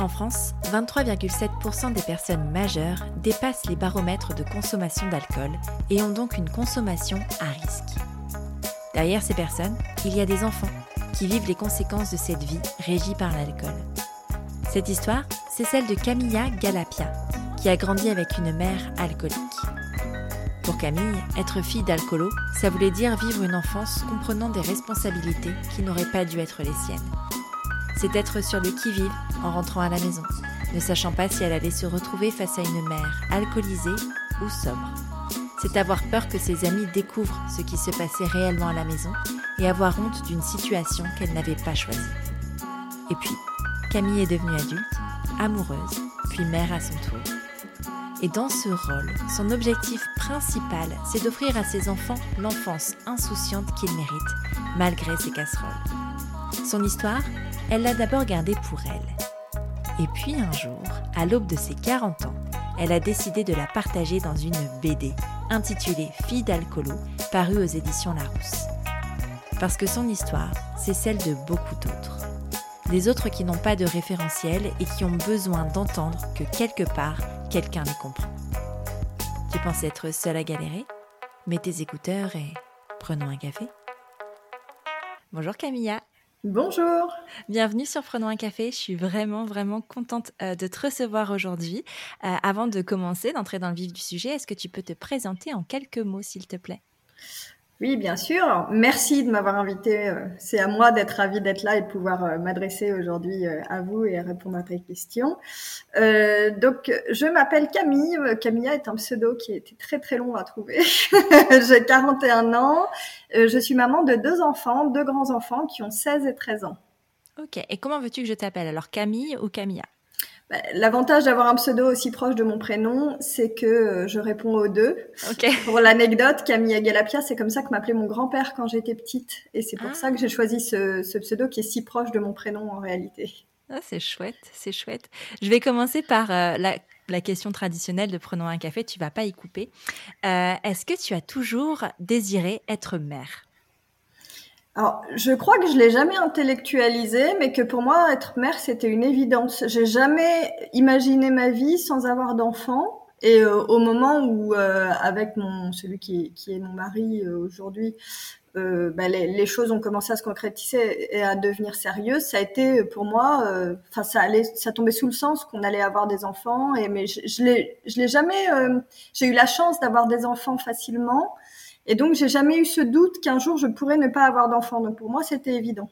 En France, 23,7% des personnes majeures dépassent les baromètres de consommation d'alcool et ont donc une consommation à risque. Derrière ces personnes, il y a des enfants qui vivent les conséquences de cette vie régie par l'alcool. Cette histoire, c'est celle de Camilla Galapia, qui a grandi avec une mère alcoolique. Pour Camille, être fille d'alcoolo, ça voulait dire vivre une enfance comprenant des responsabilités qui n'auraient pas dû être les siennes c'est être sur le qui-vive en rentrant à la maison, ne sachant pas si elle allait se retrouver face à une mère alcoolisée ou sobre. C'est avoir peur que ses amis découvrent ce qui se passait réellement à la maison et avoir honte d'une situation qu'elle n'avait pas choisie. Et puis, Camille est devenue adulte, amoureuse, puis mère à son tour. Et dans ce rôle, son objectif principal, c'est d'offrir à ses enfants l'enfance insouciante qu'ils méritent, malgré ses casseroles. Son histoire, elle l'a d'abord gardée pour elle. Et puis un jour, à l'aube de ses 40 ans, elle a décidé de la partager dans une BD intitulée Fille d'alcoolo, parue aux éditions Larousse. Parce que son histoire, c'est celle de beaucoup d'autres. Des autres qui n'ont pas de référentiel et qui ont besoin d'entendre que quelque part, quelqu'un les comprend. Tu penses être seule à galérer? Mets tes écouteurs et prenons un café. Bonjour Camilla. Bonjour. Bienvenue sur Prenons un café. Je suis vraiment, vraiment contente euh, de te recevoir aujourd'hui. Euh, avant de commencer, d'entrer dans le vif du sujet, est-ce que tu peux te présenter en quelques mots, s'il te plaît? Oui, bien sûr. Merci de m'avoir invité. Euh, c'est à moi d'être ravie d'être là et de pouvoir euh, m'adresser aujourd'hui euh, à vous et répondre à tes questions. donc, je m'appelle Camille. Camilla est un pseudo qui était très très long à trouver. J'ai 41 ans. Je suis maman de deux enfants, deux grands enfants qui ont 16 et 13 ans. Ok. Et comment veux-tu que je t'appelle? Alors, Camille ou Camilla? L'avantage d'avoir un pseudo aussi proche de mon prénom, c'est que euh, je réponds aux deux. Pour l'anecdote, Camille Galapia, c'est comme ça que m'appelait mon grand-père quand j'étais petite. Et c'est pour ah. ça que j'ai choisi ce, pseudo qui est si proche de mon prénom en réalité. Ah, c'est chouette, c'est chouette. Je vais commencer par euh, la, question traditionnelle de prenons un café, tu vas pas y couper. Euh, est-ce que tu as toujours désiré être mère? Alors, je crois que je l'ai jamais intellectualisé, mais que pour moi, être mère, c'était une évidence. J'ai jamais imaginé ma vie sans avoir d'enfant. Et euh, au moment où, euh, avec mon celui qui, qui est mon mari euh, aujourd'hui, bah, les, les, choses ont commencé à se concrétiser et à devenir sérieuses, ça a été pour moi, enfin ça allait, ça tombait sous le sens qu'on allait avoir des enfants. Et mais je, je l'ai, je l'ai jamais, j'ai eu la chance d'avoir des enfants facilement. Et donc, j'ai jamais eu ce doute qu'un jour je pourrais ne pas avoir d'enfant. Donc, pour moi, c'était évident.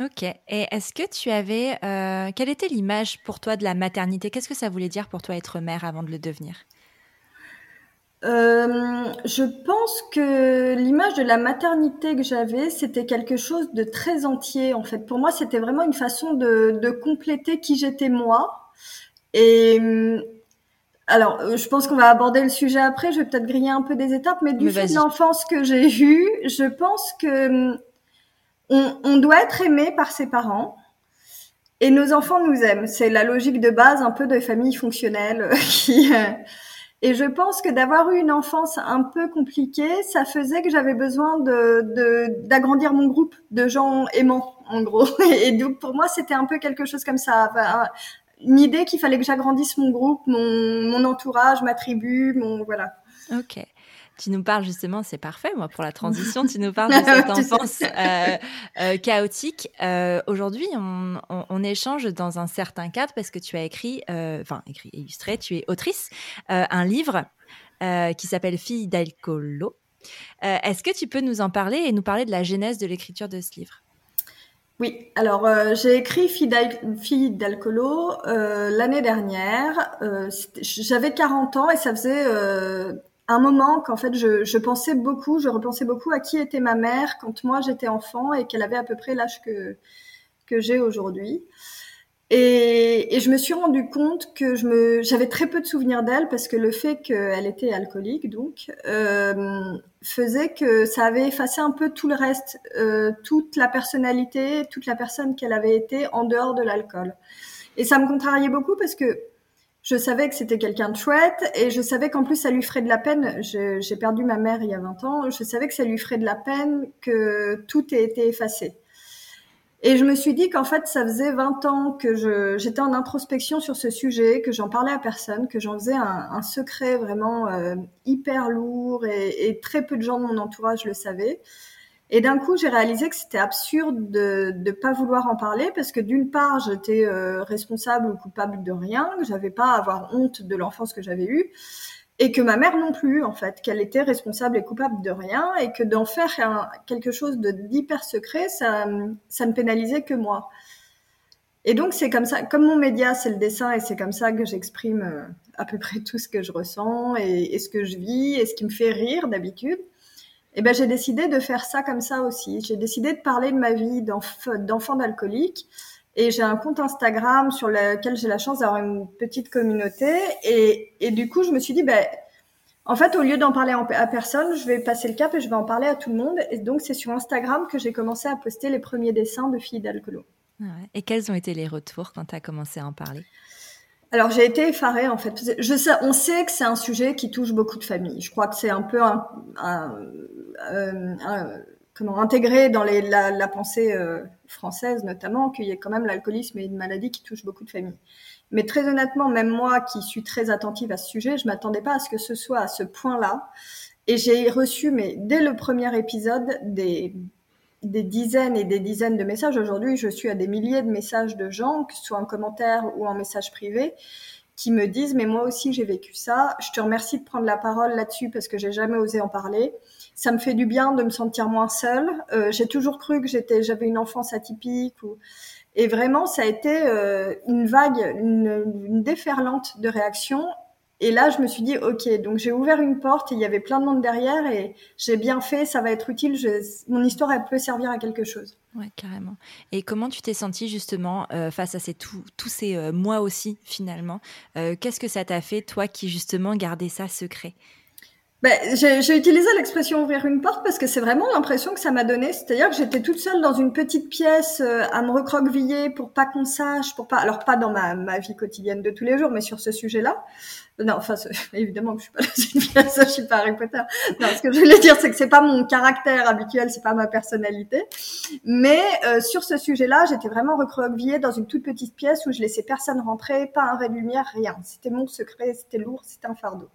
Ok. Et est-ce que tu avais. Euh, quelle était l'image pour toi de la maternité? Qu'est-ce que ça voulait dire pour toi être mère avant de le devenir? Euh, je pense que l'image de la maternité que j'avais, c'était quelque chose de très entier. En fait, pour moi, c'était vraiment une façon de, de compléter qui j'étais moi. Et alors, euh, je pense qu'on va aborder le sujet après. Je vais peut-être griller un peu des étapes, mais du fait de l'enfance que j'ai eue, je pense que hum, on, on, doit être aimé par ses parents et nos enfants nous aiment. C'est la logique de base un peu de famille fonctionnelle qui. Euh, et je pense que d'avoir eu une enfance un peu compliquée, ça faisait que j'avais besoin de d'agrandir mon groupe de gens aimants, en gros. Et donc pour moi, c'était un peu quelque chose comme ça une idée qu'il fallait que j'agrandisse mon groupe, mon, entourage, ma tribu, mon voilà. Ok. Tu nous parles justement, c'est parfait, moi, pour la transition, tu nous parles de cette enfance euh, euh, chaotique. Euh, aujourd'hui, on, échange dans un certain cadre parce que tu as écrit, enfin, écrit, illustré, tu es autrice, un livre qui s'appelle Fille d'alcoolo. Est-ce que tu peux nous en parler et nous parler de la genèse de l'écriture de ce livre? Oui, alors euh, j'ai écrit Fille d'alcoolo euh, l'année dernière. Euh, j'avais 40 ans et ça faisait un moment qu'en fait je, je, pensais beaucoup, je repensais beaucoup à qui était ma mère quand moi j'étais enfant et qu'elle avait à peu près l'âge que, que j'ai aujourd'hui. Et, je me suis rendu compte que je me, j'avais très peu de souvenirs d'elle parce que le fait qu'elle était alcoolique, donc, euh, faisait que ça avait effacé un peu tout le reste, euh, toute la personnalité, toute la personne qu'elle avait été en dehors de l'alcool. Et ça me contrariait beaucoup parce que je savais que c'était quelqu'un de chouette et je savais qu'en plus ça lui ferait de la peine. J'ai perdu ma mère il y a 20 ans. Je savais que ça lui ferait de la peine que tout ait été effacé. Et je me suis dit qu'en fait, ça faisait 20 ans que j'étais en introspection sur ce sujet, que j'en parlais à personne, que j'en faisais un, secret vraiment euh, hyper lourd et, et, très peu de gens de mon entourage le savaient. Et d'un coup, j'ai réalisé que c'était absurde de ne pas vouloir en parler parce que d'une part, j'étais euh, responsable ou coupable de rien, que j'avais pas à avoir honte de l'enfance que j'avais eue et que ma mère non plus, en fait, qu'elle était responsable et coupable de rien, et que d'en faire quelque chose d'hyper secret, ça, ça ne pénalisait que moi. Et donc c'est comme ça, comme mon média c'est le dessin, et c'est comme ça que j'exprime euh, à peu près tout ce que je ressens et, ce que je vis et ce qui me fait rire d'habitude. Et ben j'ai décidé de faire ça comme ça aussi. J'ai décidé de parler de ma vie d'enfant d'alcoolique et j'ai un compte Instagram sur lequel j'ai la chance d'avoir une petite communauté. Et, et, du coup, je me suis dit, ben, en fait, au lieu d'en parler à personne, je vais passer le cap et je vais en parler à tout le monde. Et donc, c'est sur Instagram que j'ai commencé à poster les premiers dessins de filles d'alcoolo. Ah et quels ont été les retours quand tu as commencé à en parler? Alors j'ai été effarée en fait. Je sais, on sait que c'est un sujet qui touche beaucoup de familles. Je crois que c'est un peu un, un, un, comment intégrer dans la, pensée euh, française notamment qu'il y ait quand même l'alcoolisme et une maladie qui touche beaucoup de familles. Mais très honnêtement, même moi qui suis très attentive à ce sujet, je m'attendais pas à ce que ce soit à ce point-là. Et j'ai reçu, mais dès le premier épisode, des, des dizaines et des dizaines de messages. Aujourd'hui, je suis à des milliers de messages de gens, que ce soit en commentaire ou en message privé, qui me disent mais moi aussi j'ai vécu ça. Je te remercie de prendre la parole là-dessus parce que j'ai jamais osé en parler ça me fait du bien de me sentir moins seule. Euh, j'ai toujours cru que j'étais, j'avais une enfance atypique et vraiment ça a été euh, une vague, une, déferlante de réactions. Et là, je me suis dit, ok, donc j'ai ouvert une porte, et il y avait plein de monde derrière, et j'ai bien fait, ça va être utile. Mon histoire, elle peut servir à quelque chose. Ouais, carrément. Et comment tu t'es sentie justement euh, face à ces tous ces mois aussi finalement? Qu'est-ce que ça t'a fait, toi qui justement gardais ça secret? Ben, j'ai utilisé l'expression ouvrir une porte parce que c'est vraiment l'impression que ça m'a donné. C'est-à-dire que j'étais toute seule dans une petite pièce euh, à me recroqueviller pour pas qu'on sache, pour pas, alors pas dans ma, ma vie quotidienne de tous les jours, mais sur ce sujet-là. Non, enfin, évidemment que je suis pas dans une pièce, je suis pas Harry Potter. Non, ce que je voulais dire, c'est que c'est pas mon caractère habituel, c'est pas ma personnalité. Mais euh, sur ce sujet-là, j'étais vraiment recroquevillée dans une toute petite pièce où je laissais personne rentrer, pas un ray de lumière, rien. C'était mon secret, c'était lourd, c'était un fardeau.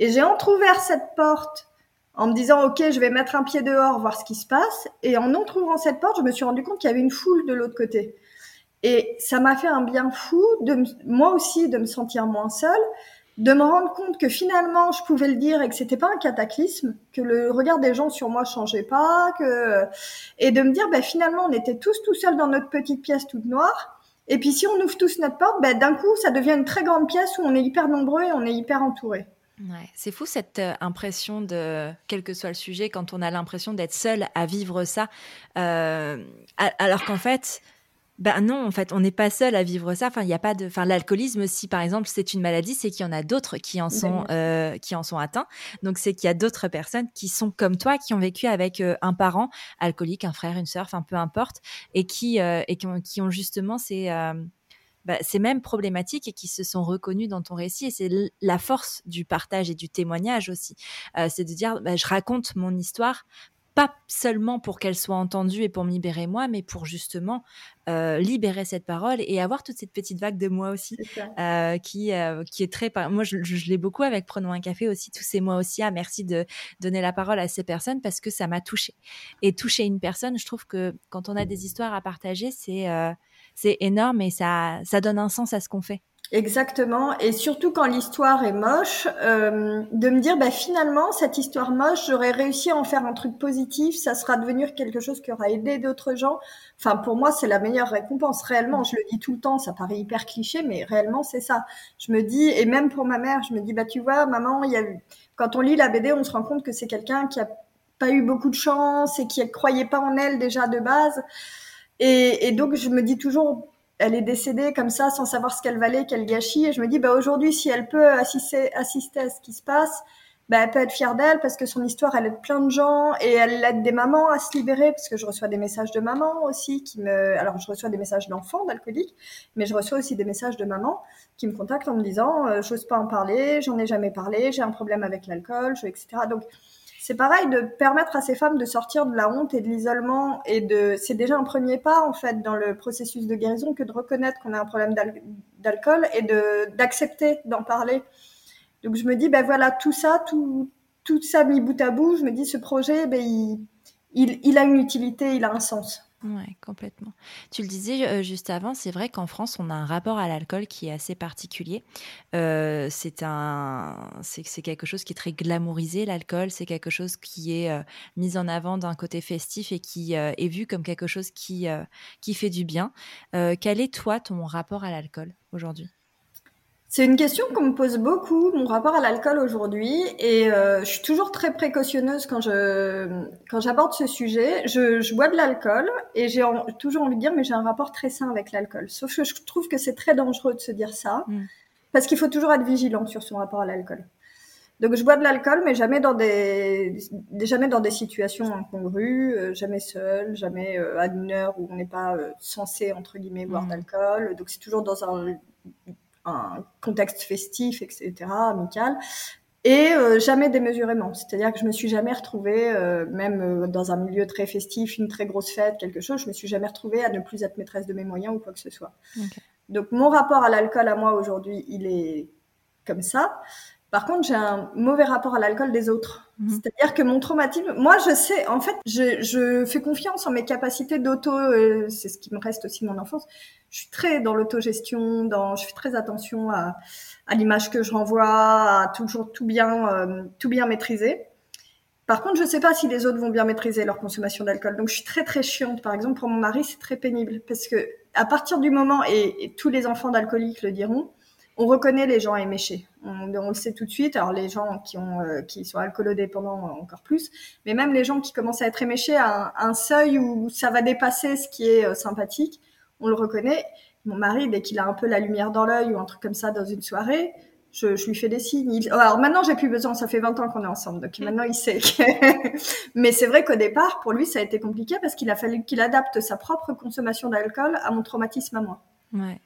Et j'ai entrouvert cette porte en me disant, OK, je vais mettre un pied dehors, voir ce qui se passe. Et en entr'ouvrant cette porte, je me suis rendu compte qu'il y avait une foule de l'autre côté. Et ça m'a fait un bien fou, de moi aussi, de me sentir moins seule, de me rendre compte que finalement, je pouvais le dire et que c'était pas un cataclysme, que le regard des gens sur moi changeait pas, que et de me dire, ben finalement, on était tous tout seuls dans notre petite pièce toute noire. Et puis si on ouvre tous notre porte, ben d'un coup, ça devient une très grande pièce où on est hyper nombreux et on est hyper entouré. Ouais, c'est fou cette euh, impression de, quel que soit le sujet, quand on a l'impression d'être seul à vivre ça, euh, alors qu'en fait, ben non, en fait, on n'est pas seul à vivre ça. Enfin, il y a pas de, enfin, l'alcoolisme, si par exemple c'est une maladie, c'est qu'il y en a d'autres qui en sont, euh, qui en sont atteints. Donc c'est qu'il y a d'autres personnes qui sont comme toi, qui ont vécu avec un parent alcoolique, un frère, une sœur, enfin peu importe, et qui et qui ont, qui ont justement ces bah, ces mêmes problématiques et qui se sont reconnues dans ton récit. Et c'est la force du partage et du témoignage aussi. Euh, c'est de dire, bah, je raconte mon histoire pas seulement pour qu'elle soit entendue et pour me libérer moi, mais pour justement euh, libérer cette parole et avoir toute cette petite vague de moi aussi, euh, qui, qui est très... Moi, je, l'ai beaucoup avec Prenons un café aussi, tous ces mois aussi. Ah, merci de donner la parole à ces personnes parce que ça m'a touchée. Et toucher une personne, je trouve que quand on a des histoires à partager, c'est c'est énorme et ça, ça donne un sens à ce qu'on fait. Exactement, et surtout quand l'histoire est moche, euh, de me dire bah finalement cette histoire moche, j'aurais réussi à en faire un truc positif, ça sera devenir quelque chose qui aura aidé d'autres gens. Enfin pour moi c'est la meilleure récompense réellement. Je le dis tout le temps, ça paraît hyper cliché, mais réellement c'est ça. Je me dis et même pour ma mère, je me dis bah tu vois maman, il y a quand on lit la BD, on se rend compte que c'est quelqu'un qui a pas eu beaucoup de chance et qui ne croyait pas en elle déjà de base. Et, et, donc, je me dis toujours, elle est décédée comme ça sans savoir ce qu'elle valait, quel gâchis. Et je me dis, bah aujourd'hui, si elle peut assister, assister à ce qui se passe, bah, elle peut être fière d'elle parce que son histoire, elle aide plein de gens et elle aide des mamans à se libérer parce que je reçois des messages de mamans aussi qui me, alors je reçois des messages d'enfants d'alcooliques, mais je reçois aussi des messages de mamans qui me contactent en me disant, euh, j'ose pas en parler, j'en ai jamais parlé, j'ai un problème avec l'alcool, etc. Donc, c'est pareil de permettre à ces femmes de sortir de la honte et de l'isolement et de c'est déjà un premier pas en fait dans le processus de guérison que de reconnaître qu'on a un problème d'alcool et de d'accepter d'en parler donc je me dis, ben voilà, tout ça, tout, tout ça mis bout à bout, je me dis, ce projet, ben, il, il, il a une utilité, il a un sens. Ouais, complètement. Tu le disais euh, juste avant, c'est vrai qu'en France, on a un rapport à l'alcool qui est assez particulier. Euh, c'est, quelque chose qui est très glamourisé, l'alcool. C'est quelque chose qui est euh, mis en avant d'un côté festif et qui est vu comme quelque chose qui, qui fait du bien. quel est toi ton rapport à l'alcool aujourd'hui? C'est une question qu'on me pose beaucoup, mon rapport à l'alcool aujourd'hui, et euh, je suis toujours très précautionneuse quand je quand j'aborde ce sujet. Je, je bois de l'alcool et j'ai toujours envie de dire, mais j'ai un rapport très sain avec l'alcool. Sauf que je trouve que c'est très dangereux de se dire ça, mm. parce qu'il faut toujours être vigilant sur son rapport à l'alcool. Donc je bois de l'alcool, mais jamais dans des, jamais dans des situations incongrues, euh, jamais seul, jamais euh, à une heure où on n'est pas censé entre guillemets boire mm. d'alcool. Donc c'est toujours dans un un contexte festif, etc., amical, et euh, jamais démesurément. C'est-à-dire que je me suis jamais retrouvée, euh, même euh, dans un milieu très festif, une très grosse fête, quelque chose, je me suis jamais retrouvée à ne plus être maîtresse de mes moyens ou quoi que ce soit. Donc mon rapport à l'alcool à moi aujourd'hui, il est comme ça. Par contre, j'ai un mauvais rapport à l'alcool des autres. Mhm. C'est-à-dire que mon traumatisme, moi, je sais, en fait, je, je fais confiance en mes capacités d'auto, euh, c'est ce qui me reste aussi de mon enfance. Je suis très dans l'autogestion, dans, je fais très attention à, à l'image que je renvoie, à toujours tout bien, euh, tout bien maîtriser. Par contre, je sais pas si les autres vont bien maîtriser leur consommation d'alcool. Donc, je suis très très chiante. Par exemple, pour mon mari, c'est très pénible parce que à partir du moment et, et tous les enfants d'alcooliques le diront, on reconnaît les gens éméchés. On, le sait tout de suite. Alors les gens qui ont euh, qui sont alcoolodépendants euh, encore plus, mais même les gens qui commencent à être éméchés à un, seuil où ça va dépasser ce qui est euh, sympathique, on le reconnaît. Mon mari, dès qu'il a un peu la lumière dans l'œil ou un truc comme ça dans une soirée, je, lui fais des signes. alors maintenant, j'ai plus besoin. Ça fait 20 ans qu'on est ensemble, donc maintenant il sait. Mais c'est vrai qu'au départ, pour lui, ça a été compliqué parce qu'il a fallu qu'il adapte sa propre consommation d'alcool à mon traumatisme à moi. Ouais.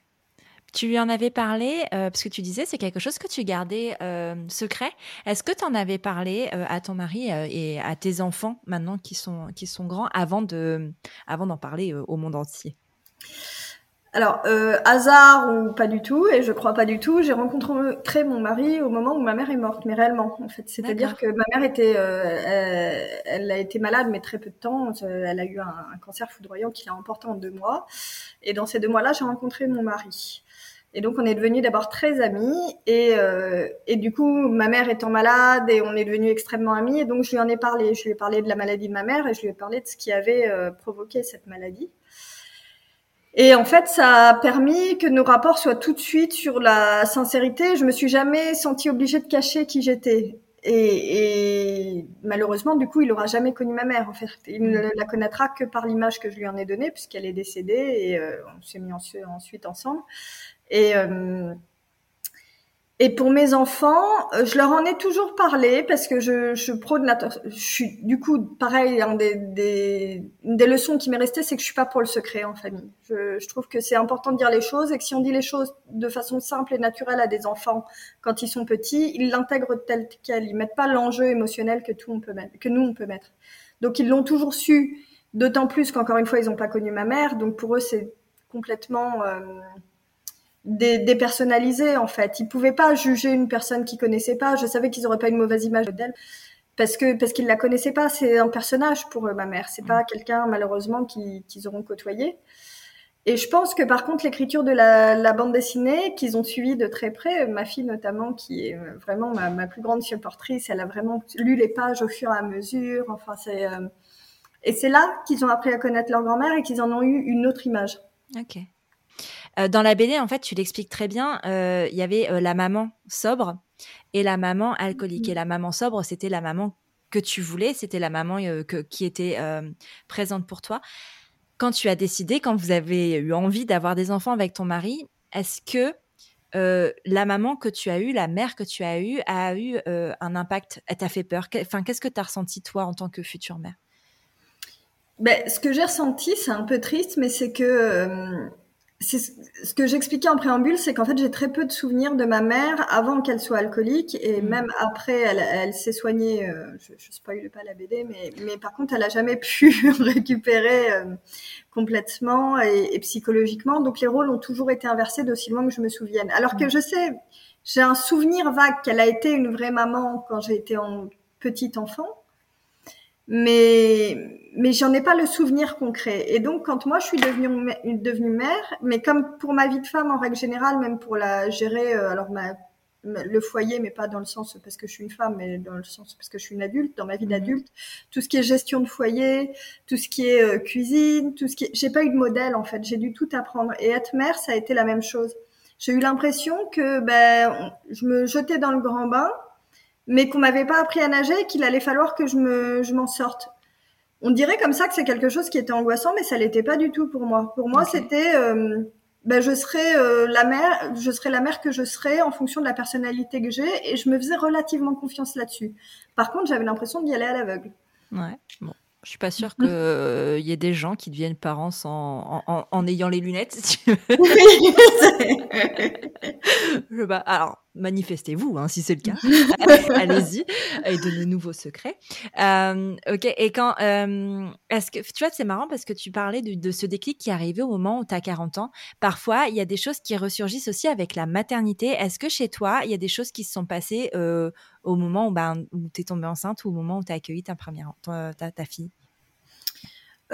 Tu lui en avais parlé, euh, parce que tu disais c'est quelque chose que tu gardais euh, secret. Est-ce que tu en avais parlé euh, à ton mari et à tes enfants maintenant qui sont, qui sont grands avant de avant d'en parler au monde entier? Alors, hasard ou pas du tout, et je crois pas du tout, j'ai rencontré mon mari au moment où ma mère est morte, mais réellement, en fait. C'est-à-dire que ma mère était, elle, a été malade, mais très peu de temps. Elle a eu un, un cancer foudroyant qui l'a emporté en deux mois. Et dans ces deux mois-là, j'ai rencontré mon mari. Et donc on est devenus d'abord très amis et, euh, et du coup ma mère étant malade et on est devenus extrêmement amis et donc je lui en ai parlé. Je lui ai parlé de la maladie de ma mère et je lui ai parlé de ce qui avait euh, provoqué cette maladie. Et en fait, ça a permis que nos rapports soient tout de suite sur la sincérité. Je me suis jamais sentie obligée de cacher qui j'étais. Et, et, malheureusement, du coup, il aura jamais connu ma mère. En fait, il ne mm. la connaîtra que par l'image que je lui en ai donnée, puisqu'elle est décédée et euh, on s'est mis ensuite ensemble. Et, euh, et pour mes enfants, euh, je leur en ai toujours parlé parce que je, je prône la, je suis du coup pareil. Un des, des, une des leçons qui m'est restée, c'est que je suis pas pour le secret en famille. Je, je trouve que c'est important de dire les choses et que si on dit les choses de façon simple et naturelle à des enfants quand ils sont petits, ils l'intègrent tel quel. Ils mettent pas l'enjeu émotionnel que tout on peut mettre, que nous on peut mettre. Donc ils l'ont toujours su. D'autant plus qu'encore une fois, ils n'ont pas connu ma mère. Donc pour eux, c'est complètement euh, dépersonnalisé en fait. Ils pouvaient pas juger une personne qu'ils connaissaient pas. Je savais qu'ils auraient pas une mauvaise image d'elle parce que parce qu'ils la connaissaient pas. C'est un personnage pour eux, ma mère. C'est pas mm. quelqu'un malheureusement qu'ils auront côtoyé. Et je pense que par contre l'écriture de la, la, bande dessinée qu'ils ont suivi de très près, ma fille notamment qui est euh, vraiment ma, ma plus grande supportrice, elle a vraiment lu les pages au fur et à mesure. Enfin c'est euh, et c'est là qu'ils ont appris à connaître leur grand-mère et qu'ils en ont eu une autre image. Ok. Euh, dans la BD, en fait, tu l'expliques très bien. Euh, il y avait euh, la maman sobre et la maman alcoolique. Et la maman sobre, c'était la maman que tu voulais, c'était la maman qui était présente pour toi. quand tu as décidé, quand vous avez eu envie d'avoir des enfants avec ton mari, est-ce que la maman que tu as eue, la mère que tu as eue, a eu un impact? Elle t'a fait peur? Enfin, qu'est-ce que tu as ressenti toi en tant que future mère? Ben, ce que j'ai ressenti, c'est un peu triste, mais c'est que ce que j'expliquais en préambule, c'est qu'en fait j'ai très peu de souvenirs de ma mère avant qu'elle soit alcoolique et mmh. même après elle, elle s'est soignée. Euh, je, je spoil pas la BD, mais, mais par contre elle a jamais pu récupérer euh, complètement et, et, psychologiquement. Donc les rôles ont toujours été inversés d'aussi loin que je me souvienne. Alors que mmh. je sais, j'ai un souvenir vague qu'elle a été une vraie maman quand j'ai été en petite enfant mais mais j'en ai pas le souvenir concret. Et donc quand moi je suis devenue devenue mère, mais comme pour ma vie de femme en règle générale, même pour la gérer, euh, alors ma, le foyer, mais pas dans le sens parce que je suis une femme, mais dans le sens parce que je suis une adulte, dans ma vie mhm. d'adulte, tout ce qui est gestion de foyer, tout ce qui est euh, cuisine, tout ce qui est... j'ai pas eu de modèle en fait, j'ai dû tout apprendre. Et être mère, ça a été la même chose. J'ai eu l'impression que ben je me jetais dans le grand bain mais qu'on m'avait pas appris à nager et qu'il allait falloir que je me, je m'en sorte. On dirait comme ça que c'est quelque chose qui était angoissant, mais ça l'était pas du tout pour moi. Pour moi, c'était, euh, ben, je serais euh, la mère, je serais la mère que je serais en fonction de la personnalité que j'ai, et je me faisais relativement confiance là-dessus. Par contre, j'avais l'impression d'y aller à l'aveugle. Ouais. Bon. Je suis pas sûre qu'il euh, y ait des gens qui deviennent parents sans, en, en, ayant les lunettes, si tu veux. je, bah, alors, manifestez-vous, hein, si c'est le cas. Allez-y et donnez-nous vos secrets. Euh, ok, et quand... Euh, est-ce que, tu vois, c'est marrant parce que tu parlais de, de ce déclic qui est arrivé au moment où tu as 40 ans. Parfois, il y a des choses qui ressurgissent aussi avec la maternité. Est-ce que chez toi, il y a des choses qui se sont passées euh, au moment où, ben, où tu es tombée enceinte ou au moment où tu as accueilli ta, première, ta, ta fille?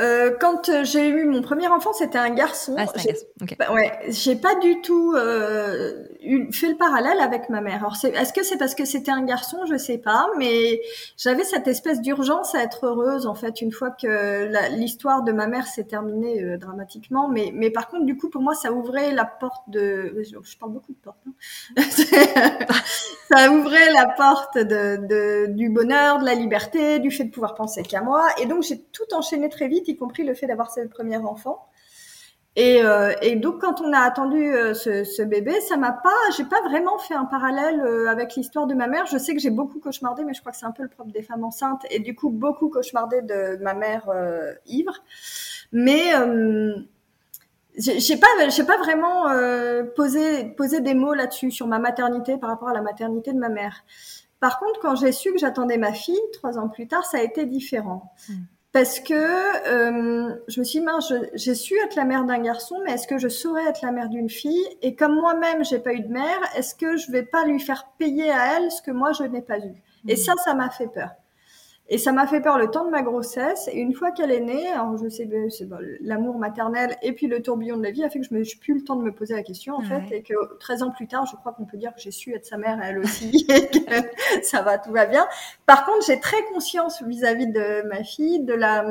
Euh, quand euh, j'ai eu mon premier enfant, c'était un garçon. Ah, un garçon. Ouais, j'ai pas du tout euh, fait le parallèle avec ma mère. Alors, est-ce que c'est parce que c'était un garçon? Je sais pas, mais j'avais cette espèce d'urgence à être heureuse en fait une fois que l'histoire de ma mère s'est terminée euh, dramatiquement. Mais, mais par contre, du coup, pour moi, ça ouvrait la porte de. Je parle beaucoup de portes. Hein. ça ouvrait la porte de, de, du bonheur, de la liberté, du fait de pouvoir penser qu'à moi. Et donc, j'ai tout enchaîné très vite y compris le fait d'avoir ce premier enfant. Et, euh, et, donc quand on a attendu euh, ce, bébé, ça m'a pas, j'ai pas vraiment fait un parallèle euh, avec l'histoire de ma mère. Je sais que j'ai beaucoup cauchemardé, mais je crois que c'est un peu le propre des femmes enceintes, et du coup beaucoup cauchemardé de ma mère ivre. Mais j'ai pas, j'ai pas vraiment posé posé des mots là-dessus sur ma maternité par rapport à la maternité de ma mère. Par contre, quand j'ai su que j'attendais ma fille trois ans plus tard, ça a été différent. Mmh parce que euh, je me suis dit, j'ai su être la mère d'un garçon, mais est-ce que je saurais être la mère d'une fille? Et comme moi-même, j'ai pas eu de mère, est-ce que je vais pas lui faire payer à elle ce que moi je n'ai pas eu? Et mmh. ça, ça m'a fait peur. Et ça m'a fait peur le temps de ma grossesse. Et une fois qu'elle est née, alors je sais, c'est l'amour maternel et puis le tourbillon de la vie a fait que je n'ai plus le temps de me poser la question en fait, et que 13 ans plus tard, je crois qu'on peut dire que j'ai su être sa mère elle aussi, et que ça va, tout va bien. Par contre, j'ai très conscience vis-à-vis -vis de ma fille de la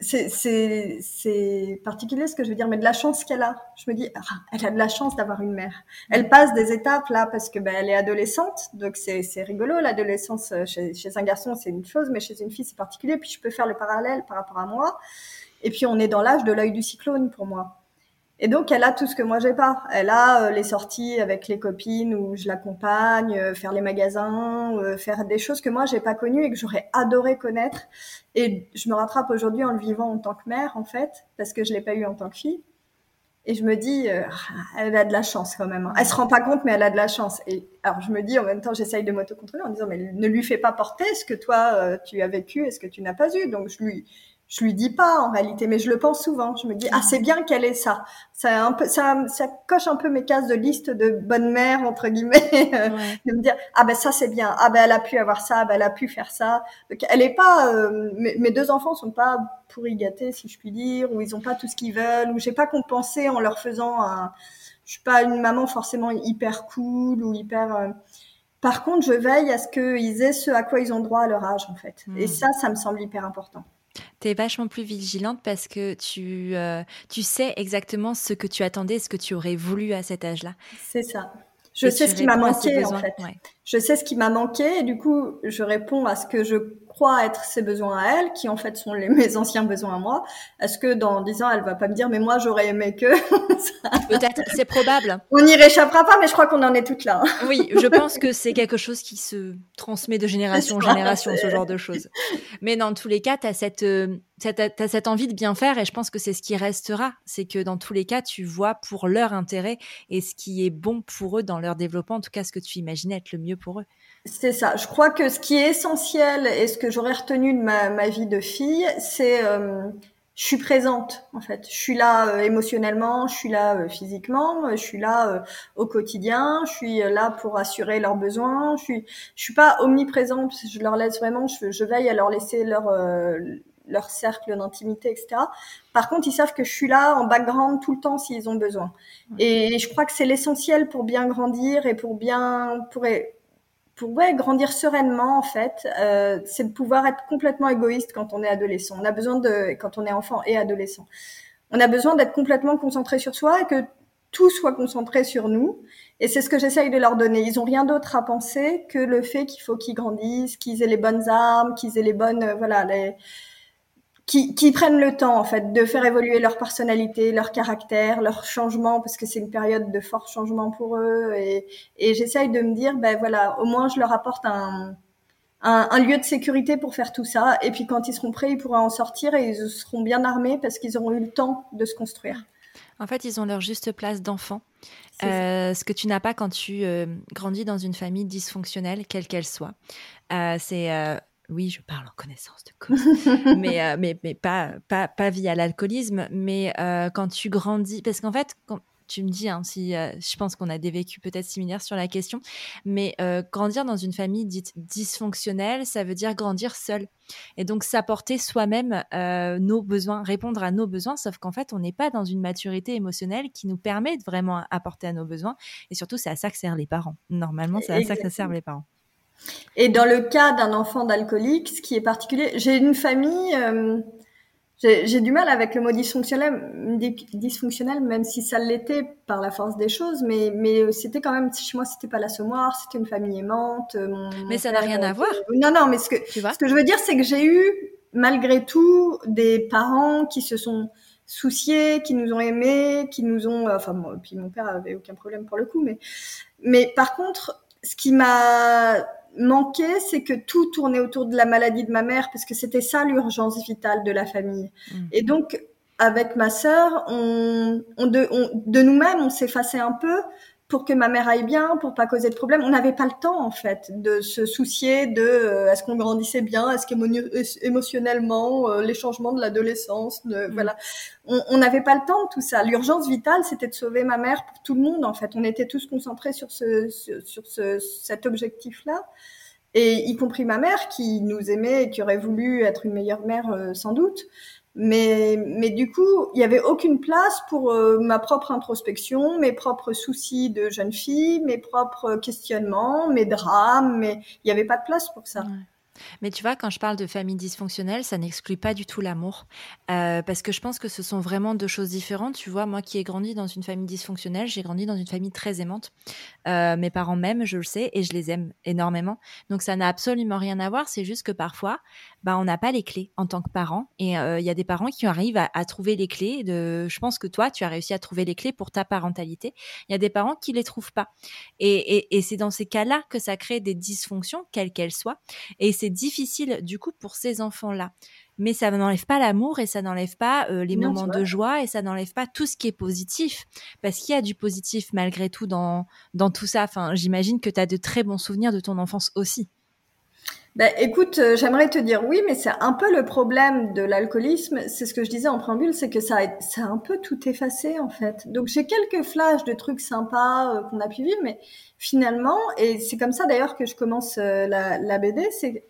c'est particulier ce que je veux dire, mais de la chance qu'elle a. Je me dis, ah, elle a de la chance d'avoir une mère. Elle passe des étapes là parce que ben, elle est adolescente, donc c'est rigolo. L'adolescence euh, chez, chez, un garçon c'est une chose, mais chez une fille c'est particulier. Puis je peux faire le parallèle par rapport à moi. Et puis on est dans l'âge de l'œil du cyclone pour moi. Et donc, elle a tout ce que moi j'ai pas. Elle a euh, les sorties avec les copines où je l'accompagne, euh, faire les magasins, euh, faire des choses que moi j'ai pas connues et que j'aurais adoré connaître. Et je me rattrape aujourd'hui en le vivant en tant que mère, en fait, parce que je l'ai pas eu en tant que fille. Et je me dis, elle a de la chance quand même. Hein. Elle se rend pas compte, mais elle a de la chance. Et alors je me dis, en même temps, j'essaye de m'autocontrôler en disant, mais ne lui fais pas porter ce que toi tu as vécu et ce que tu n'as pas eu. Donc je lui, je lui dis pas en réalité, mais je le pense souvent. Je me dis ah c'est bien qu'elle ait ça. Ça un peu, ça, ça coche un peu mes cases de liste de bonne mère entre guillemets, de me dire ah ben ça c'est bien. Ah ben elle a pu avoir ça, ben elle a pu faire ça. Donc elle est pas, euh, mes, deux enfants sont pas pourri gâtés si je puis dire, ou ils ont pas tout ce qu'ils veulent, ou j'ai pas compensé en leur faisant un. Je suis pas une maman forcément hyper cool ou hyper. Euh, par contre, je veille à ce qu'ils aient ce à quoi ils ont droit à leur âge en fait. Et hmm. ça, ça me semble hyper important. Tu es vachement plus vigilante parce que tu, euh, tu sais exactement ce que tu attendais, ce que tu aurais voulu à cet âge-là. C'est ça. Je sais ce qui m'a manqué en fait. Je sais ce qui m'a manqué et du coup, je réponds à ce que je croit être ses besoins à elle, qui en fait sont les, mes anciens besoins à moi, est-ce que dans 10 ans, elle va pas me dire, mais moi, j'aurais aimé que... Peut-être, c'est probable. On n'y réchappera pas, mais je crois qu'on en est toutes là. oui, je pense que c'est quelque chose qui se transmet de génération en génération, ce genre de choses. Mais dans tous les cas, tu as cette, euh, as cette envie de bien faire et je pense que c'est ce qui restera. C'est que dans tous les cas, tu vois pour leur intérêt et ce qui est bon pour eux dans leur développement, en tout cas ce que tu imaginais être le mieux pour eux. C'est ça. Je crois que ce qui est essentiel et ce que j'aurais retenu de ma, ma, vie de fille, c'est euh, je suis présente en fait. Je suis là euh, émotionnellement, je suis là euh, physiquement, je suis là au quotidien, je suis là pour assurer leurs besoins. Je suis, je suis pas omniprésente. Je leur laisse vraiment, je, je veille à leur laisser leur leur cercle d'intimité, etc. Par contre, ils savent que je suis là en background tout le temps s'ils ont besoin. Et je crois que c'est l'essentiel pour bien grandir et pour bien pour pour ouais, grandir sereinement en fait, euh, c'est de pouvoir être complètement égoïste quand on est adolescent. On a besoin de quand on est enfant et adolescent. On a besoin d'être complètement concentré sur soi et que tout soit concentré sur nous. Et c'est ce que j'essaye de leur donner. Ils ont rien d'autre à penser que le fait qu'il faut qu'ils grandissent, qu'ils aient les bonnes armes, qu'ils aient les bonnes, euh, voilà, les, qui, qui, prennent le temps en fait de faire évoluer leur personnalité, leur caractère, leur changement parce que c'est une période de fort changement pour eux et, et j'essaye de me dire ben voilà au moins je leur apporte un, un, un, lieu de sécurité pour faire tout ça et puis quand ils seront prêts ils pourront en sortir et ils seront bien armés parce qu'ils auront eu le temps de se construire. En fait, ils ont leur juste place d'enfant. Euh, ce que tu n'as pas quand tu euh, grandis dans une famille dysfonctionnelle, quelle qu'elle soit. Euh, c'est oui, je parle en connaissance de cause, mais, euh, mais, mais pas, pas, pas via l'alcoolisme, mais euh, quand tu grandis, parce qu'en fait, quand tu me dis, hein, si, euh, je pense qu'on a des vécus peut-être similaires sur la question, mais grandir dans une famille dite dysfonctionnelle, ça veut dire grandir seul. Et donc s'apporter soi-même nos besoins, répondre à nos besoins, sauf qu'en fait, on n'est pas dans une maturité émotionnelle qui nous permet de vraiment apporter à nos besoins. Et surtout, c'est à ça que servent les parents. Normalement, c'est à ça que servent les parents. Et dans le cas d'un enfant d'alcoolique, ce qui est particulier, j'ai une famille, euh, j'ai du mal avec le mot dysfonctionnel, dysfonctionnel, même si ça l'était par la force des choses, mais, mais c'était quand même, chez moi, c'était pas l'assommoir, c'était une famille aimante. Euh, mon, mais ça n'a rien à voir. Non, non, mais ce que, ce que je veux dire, c'est que j'ai eu, malgré tout, des parents qui se sont souciés, qui nous ont aimés, qui nous ont, enfin, puis mon père avait aucun problème pour le coup, mais, mais par contre, ce qui m'a manquait, c'est que tout tournait autour de la maladie de ma mère, parce que c'était ça l'urgence vitale de la famille. Mmh. Et donc, avec ma sœur, on, on de, on, de nous-mêmes, on s'effaçait un peu pour que ma mère aille bien, pour pas causer de problème. On n'avait pas le temps en fait de se soucier de euh, est-ce qu'on grandissait bien, est-ce qu'émotionnellement euh, les changements de l'adolescence, mmh. voilà. On n'avait pas le temps de tout ça. L'urgence vitale, c'était de sauver ma mère pour tout le monde en fait. On était tous concentrés sur ce sur, sur ce, cet objectif-là. Et y compris ma mère qui nous aimait et qui aurait voulu être une meilleure mère euh, sans doute. Mais, mais du coup, il n'y avait aucune place pour euh, ma propre introspection, mes propres soucis de jeune fille, mes propres questionnements, mes drames, mais il n'y avait pas de place pour ça. Mais tu vois, quand je parle de famille dysfonctionnelle, ça n'exclut pas du tout l'amour. Euh, parce que je pense que ce sont vraiment deux choses différentes. Tu vois, moi qui ai grandi dans une famille dysfonctionnelle, j'ai grandi dans une famille très aimante. Euh, mes parents m'aiment, je le sais, et je les aime énormément. Donc ça n'a absolument rien à voir. C'est juste que parfois, bah, on n'a pas les clés en tant que parents. Et il euh, y a des parents qui arrivent à, trouver les clés. Je pense que toi, tu as réussi à trouver les clés pour ta parentalité. Il y a des parents qui les trouvent pas. Et, et, et c'est dans ces cas-là que ça crée des dysfonctions, quelles qu'elles soient. Et c'est difficile du coup pour ces enfants-là. Mais ça n'enlève pas l'amour et ça n'enlève pas euh, les non, moments de joie et ça n'enlève pas tout ce qui est positif. Parce qu'il y a du positif malgré tout dans, dans tout ça. Enfin, j'imagine que tu as de très bons souvenirs de ton enfance aussi. Ben, écoute, euh, j'aimerais te dire oui, mais c'est un peu le problème de l'alcoolisme. C'est ce que je disais en préambule, c'est que ça a, ça a un peu tout effacé en fait. Donc j'ai quelques flashs de trucs sympas euh, qu'on a pu vivre, mais finalement, et c'est comme ça d'ailleurs que je commence euh, la, la BD, c'est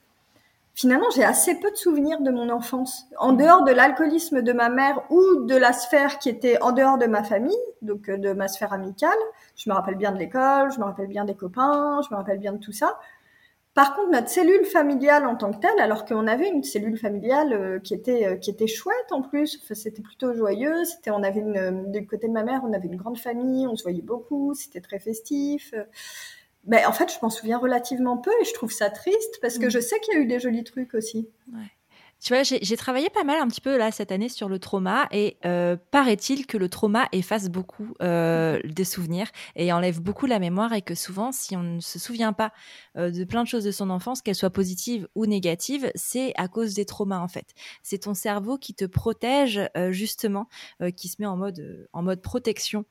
finalement j'ai assez peu de souvenirs de mon enfance. En dehors de l'alcoolisme de ma mère ou de la sphère qui était en dehors de ma famille, donc euh, de ma sphère amicale, je me rappelle bien de l'école, je me rappelle bien des copains, je me rappelle bien de tout ça. Par contre, notre cellule familiale en tant que telle, alors qu'on avait une cellule familiale euh, qui était euh, qui était chouette en plus, c'était plutôt joyeux. C'était, on avait une, du côté de ma mère, on avait une grande famille, on se voyait beaucoup, c'était très festif. Ben, en fait, je m'en souviens relativement peu et je trouve ça triste parce que mm. je sais qu'il y a eu des jolis trucs aussi. Ouais. Tu vois, j'ai travaillé pas mal un petit peu là cette année sur le trauma et euh, paraît-il que le trauma efface beaucoup euh, des souvenirs et enlève beaucoup la mémoire et que souvent, si on ne se souvient pas euh, de plein de choses de son enfance, qu'elles soient positives ou négatives, c'est à cause des traumas en fait. C'est ton cerveau qui te protège justement, qui se met en mode en mode protection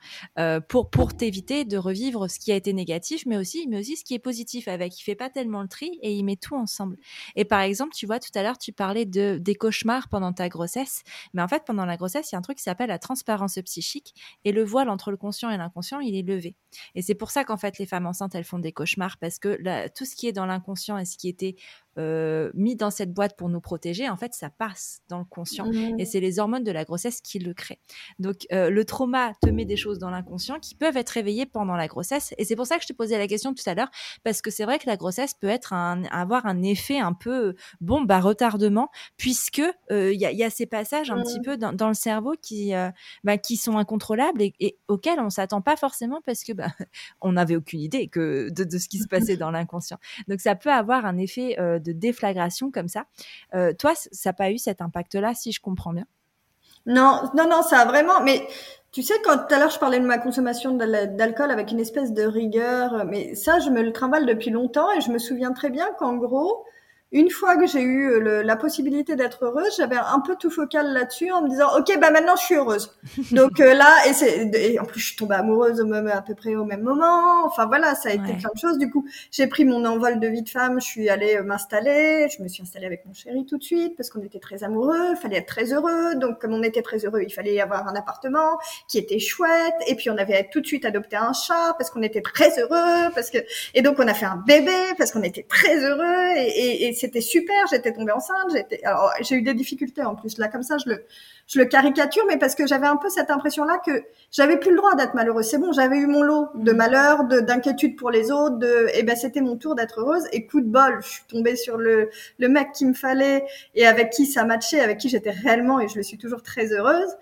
pour pour t'éviter de revivre ce qui a été négatif, mais aussi mais aussi ce qui est positif avec. Il fait pas tellement le tri et il met tout ensemble. Et par exemple, tu vois, tout à l'heure, tu parlais de des cauchemars pendant ta grossesse. Mais en fait, pendant la grossesse, il y a un truc qui s'appelle la transparence psychique. Et le voile entre le conscient et l'inconscient, il est levé. Et c'est pour ça qu'en fait, les femmes enceintes, elles font des cauchemars parce que tout ce qui est dans l'inconscient et ce qui était euh, mis dans cette boîte pour nous protéger, en fait, ça passe dans le conscient. Mmh. Et c'est les hormones de la grossesse qui le créent. Donc, euh, le trauma te met des choses dans l'inconscient qui peuvent être réveillées pendant la grossesse. Et c'est pour ça que je te posais la question tout à l'heure, parce que c'est vrai que la grossesse peut être un, avoir un effet un peu, bon, bah, retardement, puisque euh, il y, y, a ces passages un petit mmh. peu dans, dans, le cerveau qui, bah, qui sont incontrôlables et, auxquels on s'attend pas forcément parce que bah, on n'avait aucune idée que de, de, ce qui se passait dans l'inconscient. Donc, ça peut avoir un effet de déflagration comme ça. Euh, toi, ça n'a pas eu cet impact-là, si je comprends bien? Non, non, non, ça a vraiment. Mais tu sais, quand tout à l'heure je parlais de ma consommation d'alcool avec une espèce de rigueur, mais ça, je me le trimballe depuis longtemps et je me souviens très bien qu'en gros, une fois que j'ai eu euh, la possibilité d'être heureuse, j'avais un peu tout focal là-dessus en me disant ok bah maintenant je suis heureuse. Donc euh, là et c'est et en plus je suis tombée amoureuse au même à peu près au même moment. Enfin voilà, ça a été plein de choses. Du coup, j'ai pris mon envol de vie de femme, je suis allée euh, m'installer, je me suis installée avec mon chéri tout de suite parce qu'on était très amoureux, il fallait être très heureux. Donc comme on était très heureux, il fallait avoir un appartement qui était chouette et puis on avait tout de suite adopté un chat parce qu'on était très heureux parce que et donc on a fait un bébé parce qu'on était très heureux et, et, et c'était super, j'étais tombée enceinte, j'étais, alors j'ai eu des difficultés en plus. Là, comme ça, je le, je le caricature, mais parce que j'avais un peu cette impression-là que j'avais plus le droit d'être malheureuse. C'est bon, j'avais eu mon lot de mm. malheur, de d'inquiétude pour les autres, de, et eh ben c'était mon tour d'être heureuse. Et coup de bol, je suis tombée sur le le mec qui me fallait et avec qui ça matchait, avec qui j'étais réellement, et je le suis toujours très heureuse.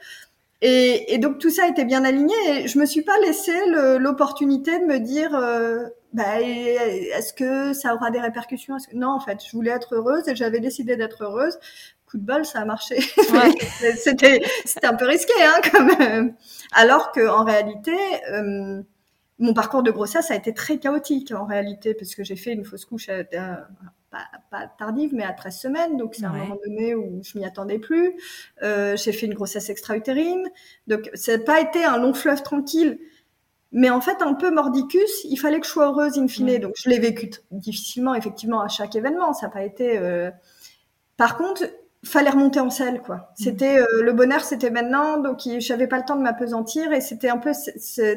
Et, et, donc tout ça était bien aligné et je me suis pas laissé l'opportunité de me dire euh, bah, est-ce que ça aura des répercussions? Non, en fait, je voulais être heureuse et j'avais décidé d'être heureuse. Coup de bol, ça a marché. c'était c'était un peu risqué, hein, quand même. Alors que en réalité, euh, mon parcours de grossesse a été très chaotique en réalité parce que j'ai fait une fausse couche. À, pas, tardive, mais à 13 semaines. Donc, c'est un moment donné où je m'y attendais plus. Euh, j'ai fait une grossesse extra-utérine. Donc, ça n'a pas été un long fleuve tranquille. Mais en fait, un peu mordicus, il fallait que je sois heureuse in fine. Donc, je l'ai vécu difficilement, effectivement, à chaque événement. Ça n'a pas été... Euh... Par contre, fallait remonter en selle quoi. Mmh. C'était euh, le bonheur, c'était maintenant, donc j'avais pas le temps de m'apesantir et c'était un peu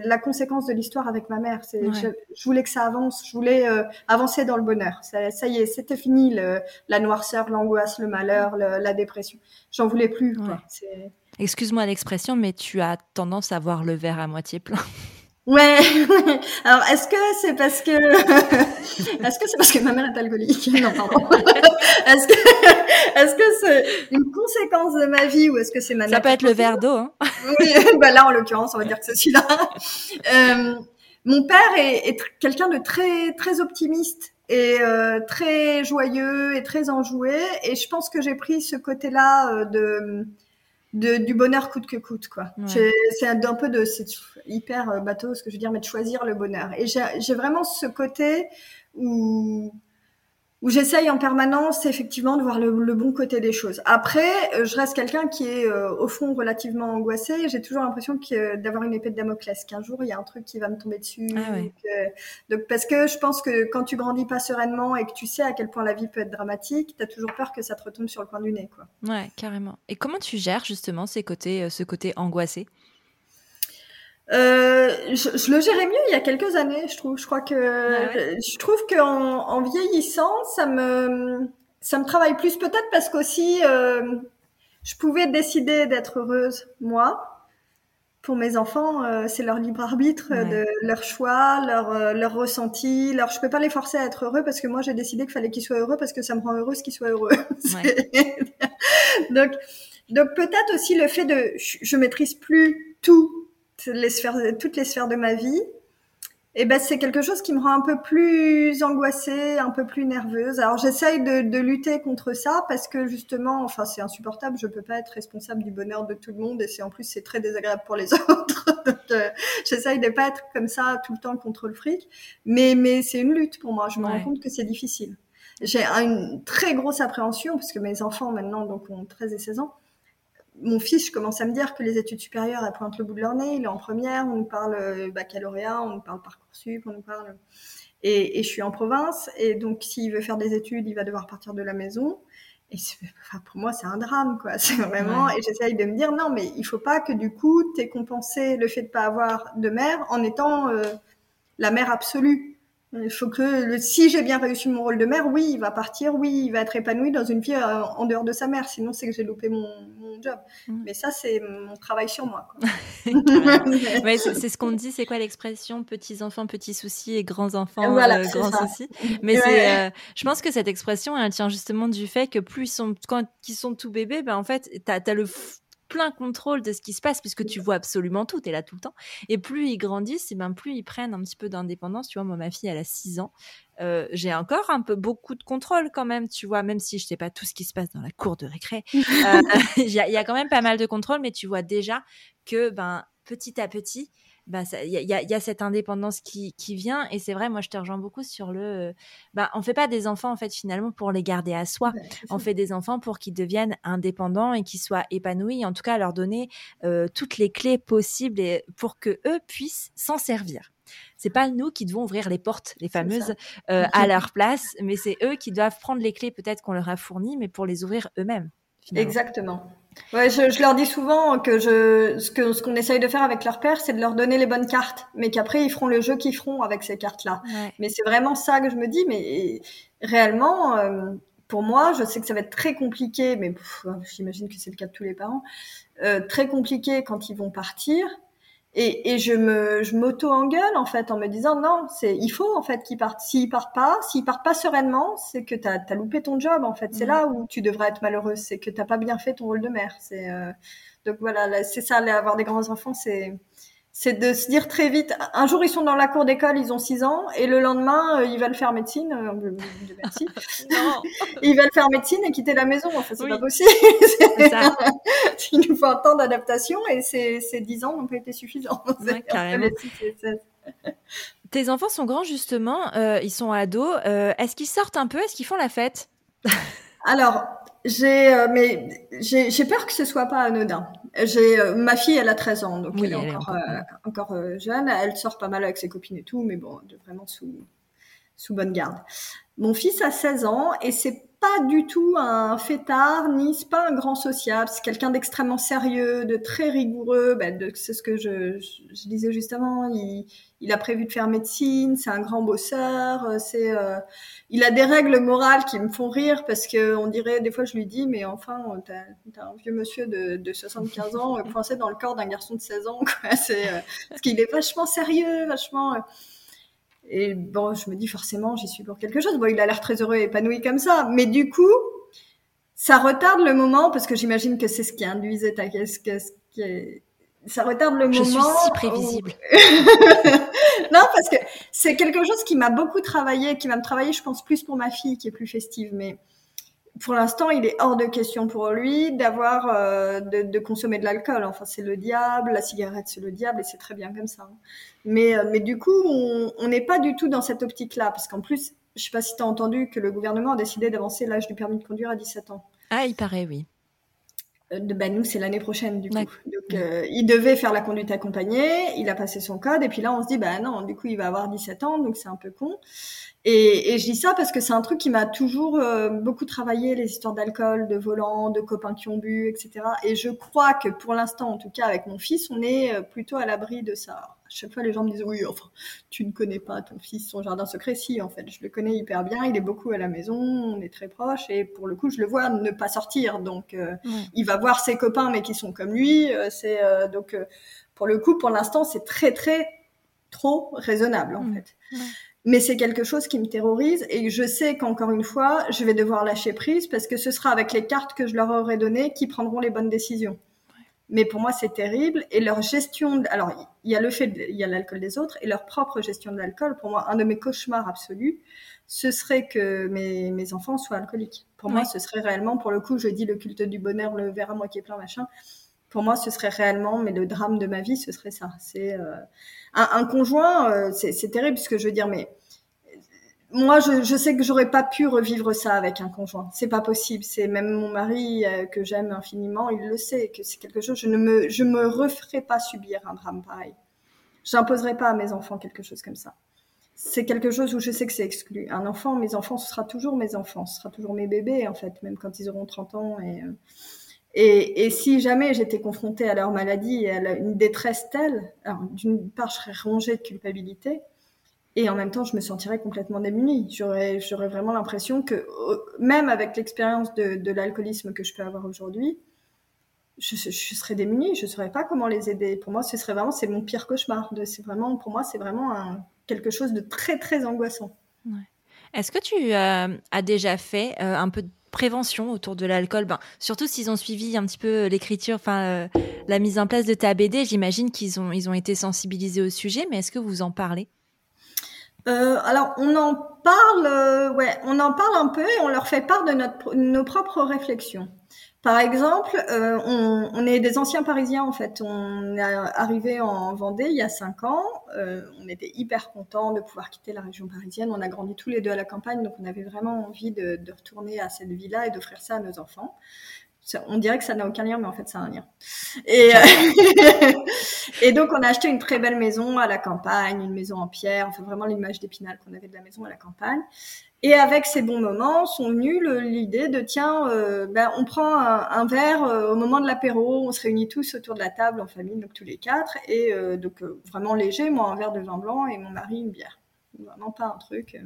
la conséquence de l'histoire avec ma mère. Je, je, voulais que ça avance, je voulais euh, avancer dans le bonheur. Ça, ça y est, c'était fini le, la noirceur, l'angoisse, le malheur, la dépression. J'en voulais plus. Excuse-moi l'expression, mais tu as tendance à voir le verre à moitié plein. Ouais. Alors, est-ce que c'est parce que est-ce que c'est parce que ma mère est alcoolique? Non, pardon. est-ce que est-ce que c'est une conséquence de ma vie ou est-ce que c'est ma Ça peut être le verre d'eau. Hein. oui. Bah là, en l'occurrence, on va dire que c'est celui-là. Euh, mon père est, est quelqu'un de très très optimiste et euh, très joyeux et très enjoué. Et je pense que j'ai pris ce côté-là euh, de de, du bonheur coûte que coûte quoi. C'est un, peu de c'est hyper euh, bateau ce que je veux dire mais de choisir le bonheur. Et j'ai vraiment ce côté où où j'essaye en permanence effectivement de voir le, bon côté des choses. Après, euh, je reste quelqu'un qui est euh, au fond relativement angoissé. J'ai toujours l'impression d'avoir une épée de Damoclès, qu'un jour il y a un truc qui va me tomber dessus. Ah donc, parce que je pense que quand tu grandis pas sereinement et que tu sais à quel point la vie peut être dramatique, tu as toujours peur que ça te retombe sur le coin du nez, quoi. Ouais, carrément. Et comment tu gères justement ces côtés, euh, ce côté angoissé? Euh, je, le gérais mieux il y a quelques années, je trouve. Je crois que je trouve qu'en en vieillissant, ça me ça me travaille plus peut-être parce qu'aussi euh, je pouvais décider d'être heureuse moi. Pour mes enfants, euh, c'est leur libre arbitre, de leur choix, leur euh, leur ressenti. Leur, je peux pas les forcer à être heureux parce que moi j'ai décidé qu'il fallait qu'ils soient heureux parce que ça me rend heureuse qu'ils soient heureux. donc donc peut-être aussi le fait de je, je maîtrise plus tout les sphères, toutes les sphères de ma vie. et ben c'est quelque chose qui me rend un peu plus angoissée, un peu plus nerveuse. Alors j'essaye de, de, lutter contre ça parce que justement, enfin c'est insupportable. Je peux pas être responsable du bonheur de tout le monde et c'est en plus c'est très désagréable pour les autres. Donc euh, j'essaye de pas être comme ça tout le temps contre le fric. Mais mais c'est une lutte pour moi. Je me rends compte que c'est difficile. J'ai une très grosse appréhension parce que mes enfants maintenant donc ont 13 et 16 ans mon fils, je commence à me dire que les études supérieures, elles pointent le bout de leur nez. Il est en première, on nous parle euh, baccalauréat, on nous parle parcoursup, on nous parle. Et, et je suis en province, et donc s'il veut faire des études, il va devoir partir de la maison. Et enfin, pour moi, c'est un drame, quoi. C'est vraiment. Et j'essaye de me dire non, mais il faut pas que du coup, t'aies compensé le fait de pas avoir de mère en étant euh, la mère absolue. Il faut que si j'ai bien réussi mon rôle de mère, oui, il va partir, oui, il va être épanoui dans une vie euh, en dehors de sa mère. Sinon, c'est que j'ai loupé mon, job. Mm. Mais ça, c'est mon travail sur moi. ouais, c'est ce qu'on dit. C'est quoi l'expression? Petits enfants, petits soucis et grands enfants, voilà, euh, grands soucis. Mais euh, je pense que cette expression, elle tient justement du fait que plus ils sont, quand ils sont tout bébés, ben en fait, t'as as le plein contrôle de ce qui se passe puisque tu vois absolument tout, tu es là tout le temps. Et plus ils grandissent, et ben plus ils prennent un petit peu d'indépendance. Tu vois, moi, ma fille, elle a 6 ans. Euh, j'ai encore un peu beaucoup de contrôle quand même, tu vois, même si je sais pas tout ce qui se passe dans la cour de récré. Euh, il y, a quand même pas mal de contrôle, mais tu vois déjà que ben petit à petit, bah il y, y, a cette indépendance qui, qui vient et c'est vrai moi je te rejoins beaucoup sur le bah on fait pas des enfants en fait finalement pour les garder à soi on fait des enfants pour qu'ils deviennent indépendants et qu'ils soient épanouis en tout cas leur donner euh, toutes les clés possibles et pour que eux puissent s'en servir c'est pas nous qui devons ouvrir les portes, les fameuses, euh, à leur place, mais c'est eux qui doivent prendre les clés peut-être qu'on leur a fournies, mais pour les ouvrir eux-mêmes. Exactement. Ouais, je, je, leur dis souvent que je, ce que ce qu'on essaye de faire avec leur père, c'est de leur donner les bonnes cartes, mais qu'après ils feront le jeu qu'ils feront avec ces cartes-là. Mais c'est vraiment ça que je me dis. Mais réellement, euh, pour moi, je sais que ça va être très compliqué, mais j'imagine que c'est le cas de tous les parents, euh, très compliqué quand ils vont partir. Et, et je me, je m'auto-engueule en fait en me disant non, c'est, il faut en fait qu'ils partent. S'ils partent pas, s'ils partent pas sereinement, c'est que t'as, as loupé ton job en fait. C'est là où tu devrais être malheureuse, c'est que t'as pas bien fait ton rôle de mère. C'est euh, donc voilà, c'est ça, avoir des grands enfants, c'est c'est de se dire très vite, un jour ils sont dans la cour d'école, ils ont 6 ans, et le lendemain euh, ils veulent faire médecine, euh, merci, ils veulent faire médecine et quitter la maison, enfin c'est pas possible. Ça. il nous faut un temps d'adaptation et ces, ces 10 ans n'ont pas été suffisants. Tes enfants sont grands justement, euh, ils sont ados, euh, est-ce qu'ils sortent un peu, est-ce qu'ils font la fête? Alors, j'ai euh, mais j'ai peur que ce soit pas anodin. J'ai euh, ma fille, elle a 13 ans, donc elle est encore, euh, encore, jeune. Elle sort pas mal avec ses copines et tout, mais bon, vraiment sous sous bonne garde. Mon fils a 16 ans et c'est pas du tout un fêtard, ni c'est pas un grand sociable. C'est quelqu'un d'extrêmement sérieux, de très rigoureux. Ben, c'est ce que je, disais justement. Il, il, a prévu de faire médecine. C'est un grand bosseur. Euh, c'est, euh, il a des règles morales qui me font rire parce que on dirait des fois je lui dis mais enfin t'as, as un vieux monsieur de, de 75 ans coincé dans le corps d'un garçon de 16 ans. Quoi. C'est euh, parce qu'il est vachement sérieux, vachement. Et bon, je me dis forcément, j'y suis pour quelque chose. Bon, il a l'air très heureux et épanoui comme ça. Mais du coup, ça retarde le moment, parce que j'imagine que c'est ce qui induisait ta question. Ça retarde le moment. Je suis si prévisible. non, parce que c'est quelque chose qui m'a beaucoup travaillé, qui va me travailler, je pense, plus pour ma fille, qui est plus festive. Mais pour l'instant, il est hors de question pour lui d'avoir euh, de, de, consommer de l'alcool. Enfin, c'est le diable, la cigarette, c'est le diable, et c'est très bien comme ça. Mais, euh, mais du coup, on n'est pas du tout dans cette optique-là, parce qu'en plus, je sais pas si tu as entendu que le gouvernement a décidé d'avancer l'âge du permis de conduire à 17 ans. Ah, il paraît, oui. Euh, ben nous, c'est l'année prochaine, du coup. Donc, il devait faire la conduite accompagnée, il a passé son code, et puis là, on se dit, bah non, du coup, il va avoir 17 ans, donc c'est un peu con. Et, et, je dis ça parce que c'est un truc qui m'a toujours euh, beaucoup travaillé, les histoires d'alcool, de volant, de copains qui ont bu, etc. Et je crois que pour l'instant, en tout cas avec mon fils, on est euh, plutôt à l'abri de ça. À chaque fois, les gens me disent oui, enfin, tu ne connais pas ton fils, son jardin secret. Si, en fait, je le connais hyper bien. Il est beaucoup à la maison, on est très proches, et pour le coup, je le vois ne pas sortir. Donc, euh, il va voir ses copains, mais qui sont comme lui. c'est donc pour le coup, pour l'instant, c'est très très trop raisonnable en mmh. fait mais c'est quelque chose qui me terrorise et je sais qu'encore une fois, je vais devoir lâcher prise parce que ce sera avec les cartes que je leur aurai données qui prendront les bonnes décisions. Mais pour moi, c'est terrible. Et leur gestion, alors il y a le fait, il y a l'alcool des autres et leur propre gestion de l'alcool. Pour moi, un de mes cauchemars absolus, ce serait que mes, mes enfants soient alcooliques. Pour moi, ce serait réellement, pour le coup, je dis le culte du bonheur, le verre à moitié plein, machin. Pour moi, ce serait réellement, mais le drame de ma vie, ce serait ça. C'est euh, un, conjoint, euh, c'est terrible, ce que je veux dire, mais moi, je, sais que j'aurais pas pu revivre ça avec un conjoint. C'est pas possible. C'est même mon mari euh, que j'aime infiniment, il le sait que c'est quelque chose. Je ne me, je me pas subir un drame pareil. J'imposerai pas à mes enfants quelque chose comme ça. C'est quelque chose où je sais que c'est exclu. Un enfant, mes enfants, ce sera toujours mes enfants, ce sera toujours mes bébés en fait, même quand ils auront 30 ans et euh, et, si jamais j'étais confrontée à leur maladie à une détresse telle, d'une part, je serais rongée de culpabilité, et en même temps, je me sentirais complètement démunie. J'aurais, vraiment l'impression que, même avec l'expérience de, l'alcoolisme que je peux avoir aujourd'hui, je, serais démunie. Je ne saurais pas comment les aider. Pour moi, ce serait vraiment, c'est mon pire cauchemar. C'est vraiment, pour moi, c'est vraiment quelque chose de très, très angoissant. Est-ce que tu euh, as déjà fait euh, un peu de prévention autour de l'alcool ben, Surtout s'ils ont suivi un petit peu l'écriture, enfin euh, la mise en place de ta BD, j'imagine qu'ils ont, ils ont été sensibilisés au sujet, mais est-ce que vous en parlez? Euh, alors, on en parle, euh, ouais, on en parle un peu et on leur fait part de notre, nos propres réflexions. Par exemple, euh, on, est des anciens Parisiens en fait. On est arrivé en Vendée il y a cinq ans. Euh, on était hyper contents de pouvoir quitter la région parisienne. On a grandi tous les deux à la campagne, donc on avait vraiment envie de, de retourner à cette vie-là et d'offrir ça à nos enfants on dirait que ça n'a aucun lien, mais en fait, ça a un lien. Et, euh, et donc, on a acheté une très belle maison à la campagne, une maison en pierre, enfin vraiment l'image d'Épinal qu'on avait de la maison à la campagne. Et avec ces bons moments, sont venus l'idée de tiens, euh, ben, on prend un, verre euh, au moment de l'apéro, on se réunit tous autour de la table en famille, donc tous les quatre, et donc vraiment léger, moi un verre de vin blanc et mon mari une bière. Vraiment pas un truc.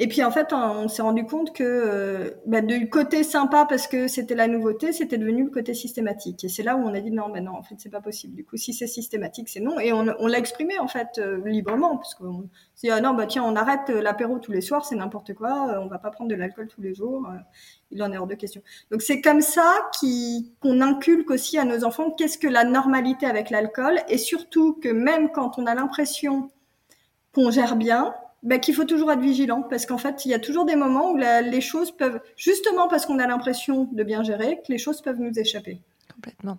Et puis en fait, on, s'est rendu compte que euh, bah, du côté sympa parce que c'était la nouveauté, c'était devenu le côté systématique. Et c'est là où on a dit non, ben non, en fait, c'est pas possible. Du coup, si c'est systématique, c'est non. Et on, l'a exprimé en fait euh, librement parce qu'on s'est dit ah non, bah tiens, on arrête l'apéro tous les soirs, c'est n'importe quoi. Euh, on va pas prendre de l'alcool tous les jours. il en est hors de question. Donc c'est comme ça qu'on inculque aussi à nos enfants qu'est-ce que la normalité avec l'alcool et surtout que même quand on a l'impression qu'on gère bien, bah, qu'il faut toujours être vigilant parce qu'en fait, il y a toujours des moments où les choses peuvent, justement parce qu'on a l'impression de bien gérer, que les choses peuvent nous échapper. Complètement.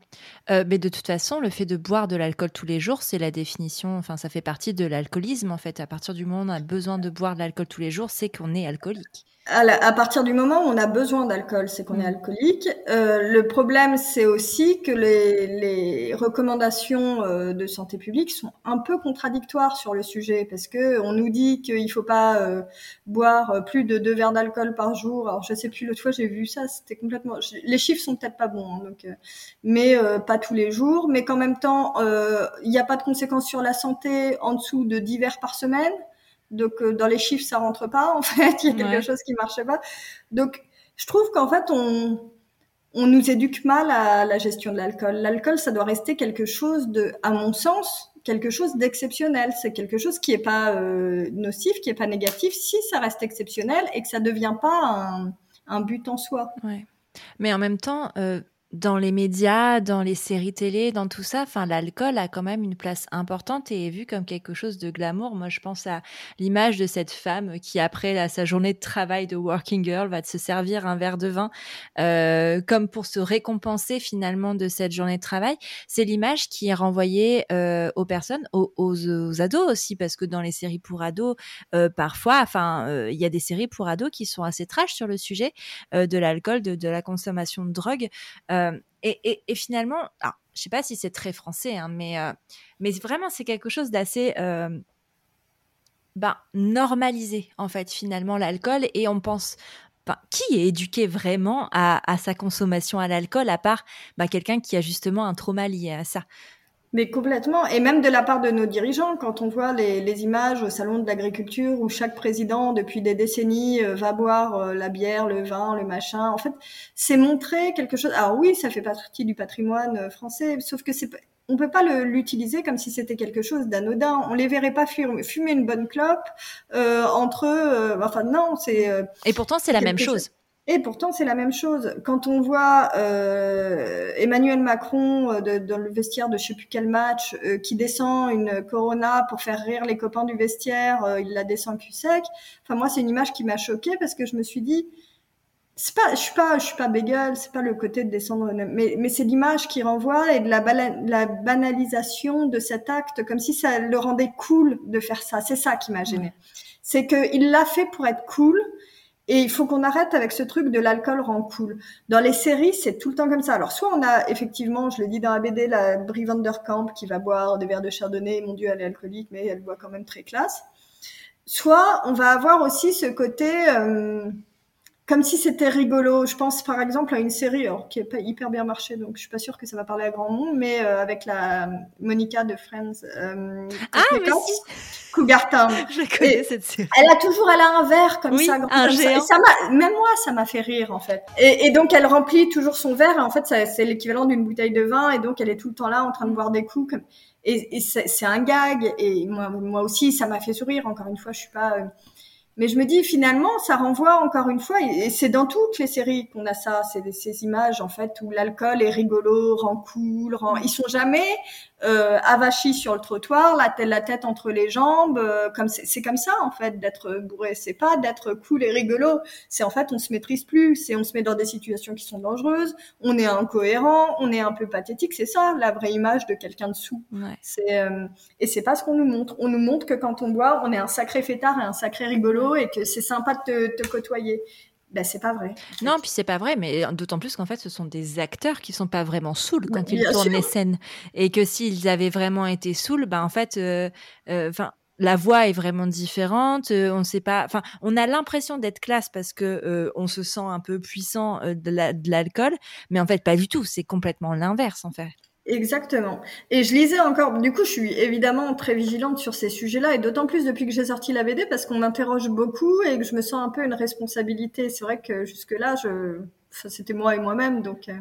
Euh, mais de toute façon, le fait de boire de l'alcool tous les jours, c'est la définition, enfin, ça fait partie de l'alcoolisme en fait. À partir du moment où on a besoin de boire de l'alcool tous les jours, c'est qu'on est alcoolique à, partir du moment où on a besoin d'alcool, c'est qu'on est mm. alcoolique. Euh, le problème, c'est aussi que les, les recommandations euh, de santé publique sont un peu contradictoires sur le sujet, parce que on nous dit qu'il faut pas euh, boire plus de deux verres d'alcool par jour. Alors je sais plus l'autre fois j'ai vu ça, c'était complètement. Les chiffres sont peut-être pas bons, hein, donc, mais pas tous les jours. Mais qu'en même temps, il n'y a pas de conséquences sur la santé en dessous de 10 verres par semaine. Donc euh, dans les chiffres, ça rentre pas en fait. Il y a quelque chose qui marche pas. Donc je trouve qu'en fait on on nous éduque mal à la gestion de l'alcool. L'alcool, ça doit rester quelque chose de, à mon sens, quelque chose d'exceptionnel. C'est quelque chose qui est pas euh, nocif, qui est pas négatif, si ça reste exceptionnel et que ça devient pas un, un but en soi. Ouais. Mais en même temps, euh, dans les médias, dans les séries télé, dans tout ça, enfin l'alcool a quand même une place importante et est vu comme quelque chose de glamour. Moi, je pense à l'image de cette femme qui après sa journée de travail de working girl va se servir un verre de vin euh, comme pour se récompenser finalement de cette journée de travail. C'est l'image qui est renvoyée euh, aux personnes, aux, aux, ados aussi, parce que dans les séries pour ados, euh, parfois, enfin, euh, il y a des séries pour ados qui sont assez trash sur le sujet euh, de l'alcool, de, de, la consommation de drogue. Euh, et, et, finalement, alors, je sais pas si c'est très français, hein, mais, euh, mais vraiment, c'est quelque chose d'assez euh, ben, normalisé, en fait, finalement, l'alcool. Et on pense, ben, qui est éduqué vraiment à, à sa consommation à l'alcool, à part ben, quelqu'un qui a justement un trauma lié à ça? Mais complètement, et même de la part de nos dirigeants, quand on voit les, les images au salon de l'agriculture où chaque président depuis des décennies euh, va boire euh, la bière, le vin, le machin, en fait, c'est montrer quelque chose. Alors oui, ça fait partie du patrimoine euh, français, sauf que c'est on peut pas l'utiliser comme si c'était quelque chose d'anodin. On les verrait pas fumer, une bonne clope euh, entre eux. enfin non, c'est. et pourtant c'est la même chose. Et pourtant, c'est la même chose. Quand on voit euh, Emmanuel Macron euh, de, dans le vestiaire de je sais plus quel match, euh, qui descend une Corona pour faire rire les copains du vestiaire, euh, il la descend cul sec. Enfin, moi, c'est une image qui m'a choquée parce que je me suis dit, c'est pas, je suis pas, je suis pas bégueule, c'est pas le côté de descendre, mais, mais c'est l'image qui renvoie et de la, la banalisation de cet acte, comme si ça le rendait cool de faire ça. C'est ça qui m'a gênée. C'est qu'il l'a fait pour être cool et il faut qu'on arrête avec ce truc de l'alcool rend cool. Dans les séries, c'est tout le temps comme ça. Alors, soit on a effectivement, je le dis dans la BD, la Brie Vanderkamp qui va boire des verres de chardonnay. Mon Dieu, elle est alcoolique, mais elle boit quand même très classe. Soit on va avoir aussi ce côté... Euh, comme si c'était rigolo. Je pense par exemple à une série alors, qui est pas hyper bien marché, donc je suis pas sûre que ça va parler à grand monde, mais euh, avec la Monica de Friends. Euh, ah, mais si. Cougar Town. Je connais cette série. Elle a toujours, elle a un verre comme ça, un géant. Ça. même moi, ça m'a fait rire en fait. Et, et, donc elle remplit toujours son verre. Et en fait, c'est l'équivalent d'une bouteille de vin, et donc elle est tout le temps là en train de boire des coups. Comme... Et, et c'est un gag. Et moi, moi aussi, ça m'a fait sourire. Encore une fois, je suis pas. Euh, mais je me dis finalement, ça renvoie encore une fois, et c'est dans toutes les séries qu'on a ça, c'est ces images en fait où l'alcool est rigolo, rend cool, rend... ils sont jamais euh, avachis sur le trottoir, la tête, la tête entre les jambes, euh, comme c'est comme ça en fait d'être bourré, c'est pas d'être cool et rigolo, c'est en fait on se maîtrise plus, c'est on se met dans des situations qui sont dangereuses, on est incohérent, on est un peu pathétique, c'est ça la vraie image de quelqu'un de sous. Ouais. C'est euh, et c'est pas ce qu'on nous montre, on nous montre que quand on boit, on est un sacré fêtard et un sacré rigolo et que c'est sympa de te, te côtoyer ben, c'est pas vrai. Non, puis c'est pas vrai, mais d'autant plus qu'en fait, ce sont des acteurs qui sont pas vraiment saouls quand ils tournent les scènes. Et que s'ils avaient vraiment été saouls, ben en fait, euh, euh, la voix est vraiment différente. Euh, on sait pas. Enfin, on a l'impression d'être classe parce que on se sent un peu puissant de l'alcool, mais en fait pas du tout. C'est complètement l'inverse en fait. Exactement. Et je lisais encore, du coup, je suis évidemment très vigilante sur ces sujets-là, et d'autant plus depuis que j'ai sorti la BD, parce qu'on m'interroge beaucoup et que je me sens un peu une responsabilité. C'est vrai que jusque-là, je, enfin, c'était moi et moi-même, donc. Euh,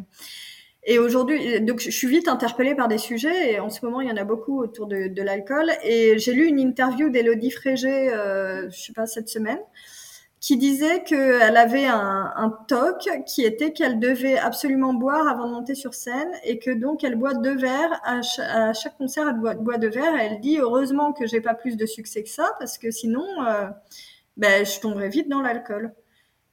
et aujourd'hui, donc je suis vite interpellée par des sujets, et en ce moment, il y en a beaucoup autour de, de l'alcool. Et j'ai lu une interview d'Elodie Frégé, euh, je sais pas, cette semaine, qui disait qu'elle avait un, un toc qui était qu'elle devait absolument boire avant de monter sur scène et que donc elle boit deux verres. À, chaque concert elle boit, deux verres. Et elle dit heureusement que j'ai pas plus de succès que ça parce que sinon euh, ben je tomberais vite dans l'alcool.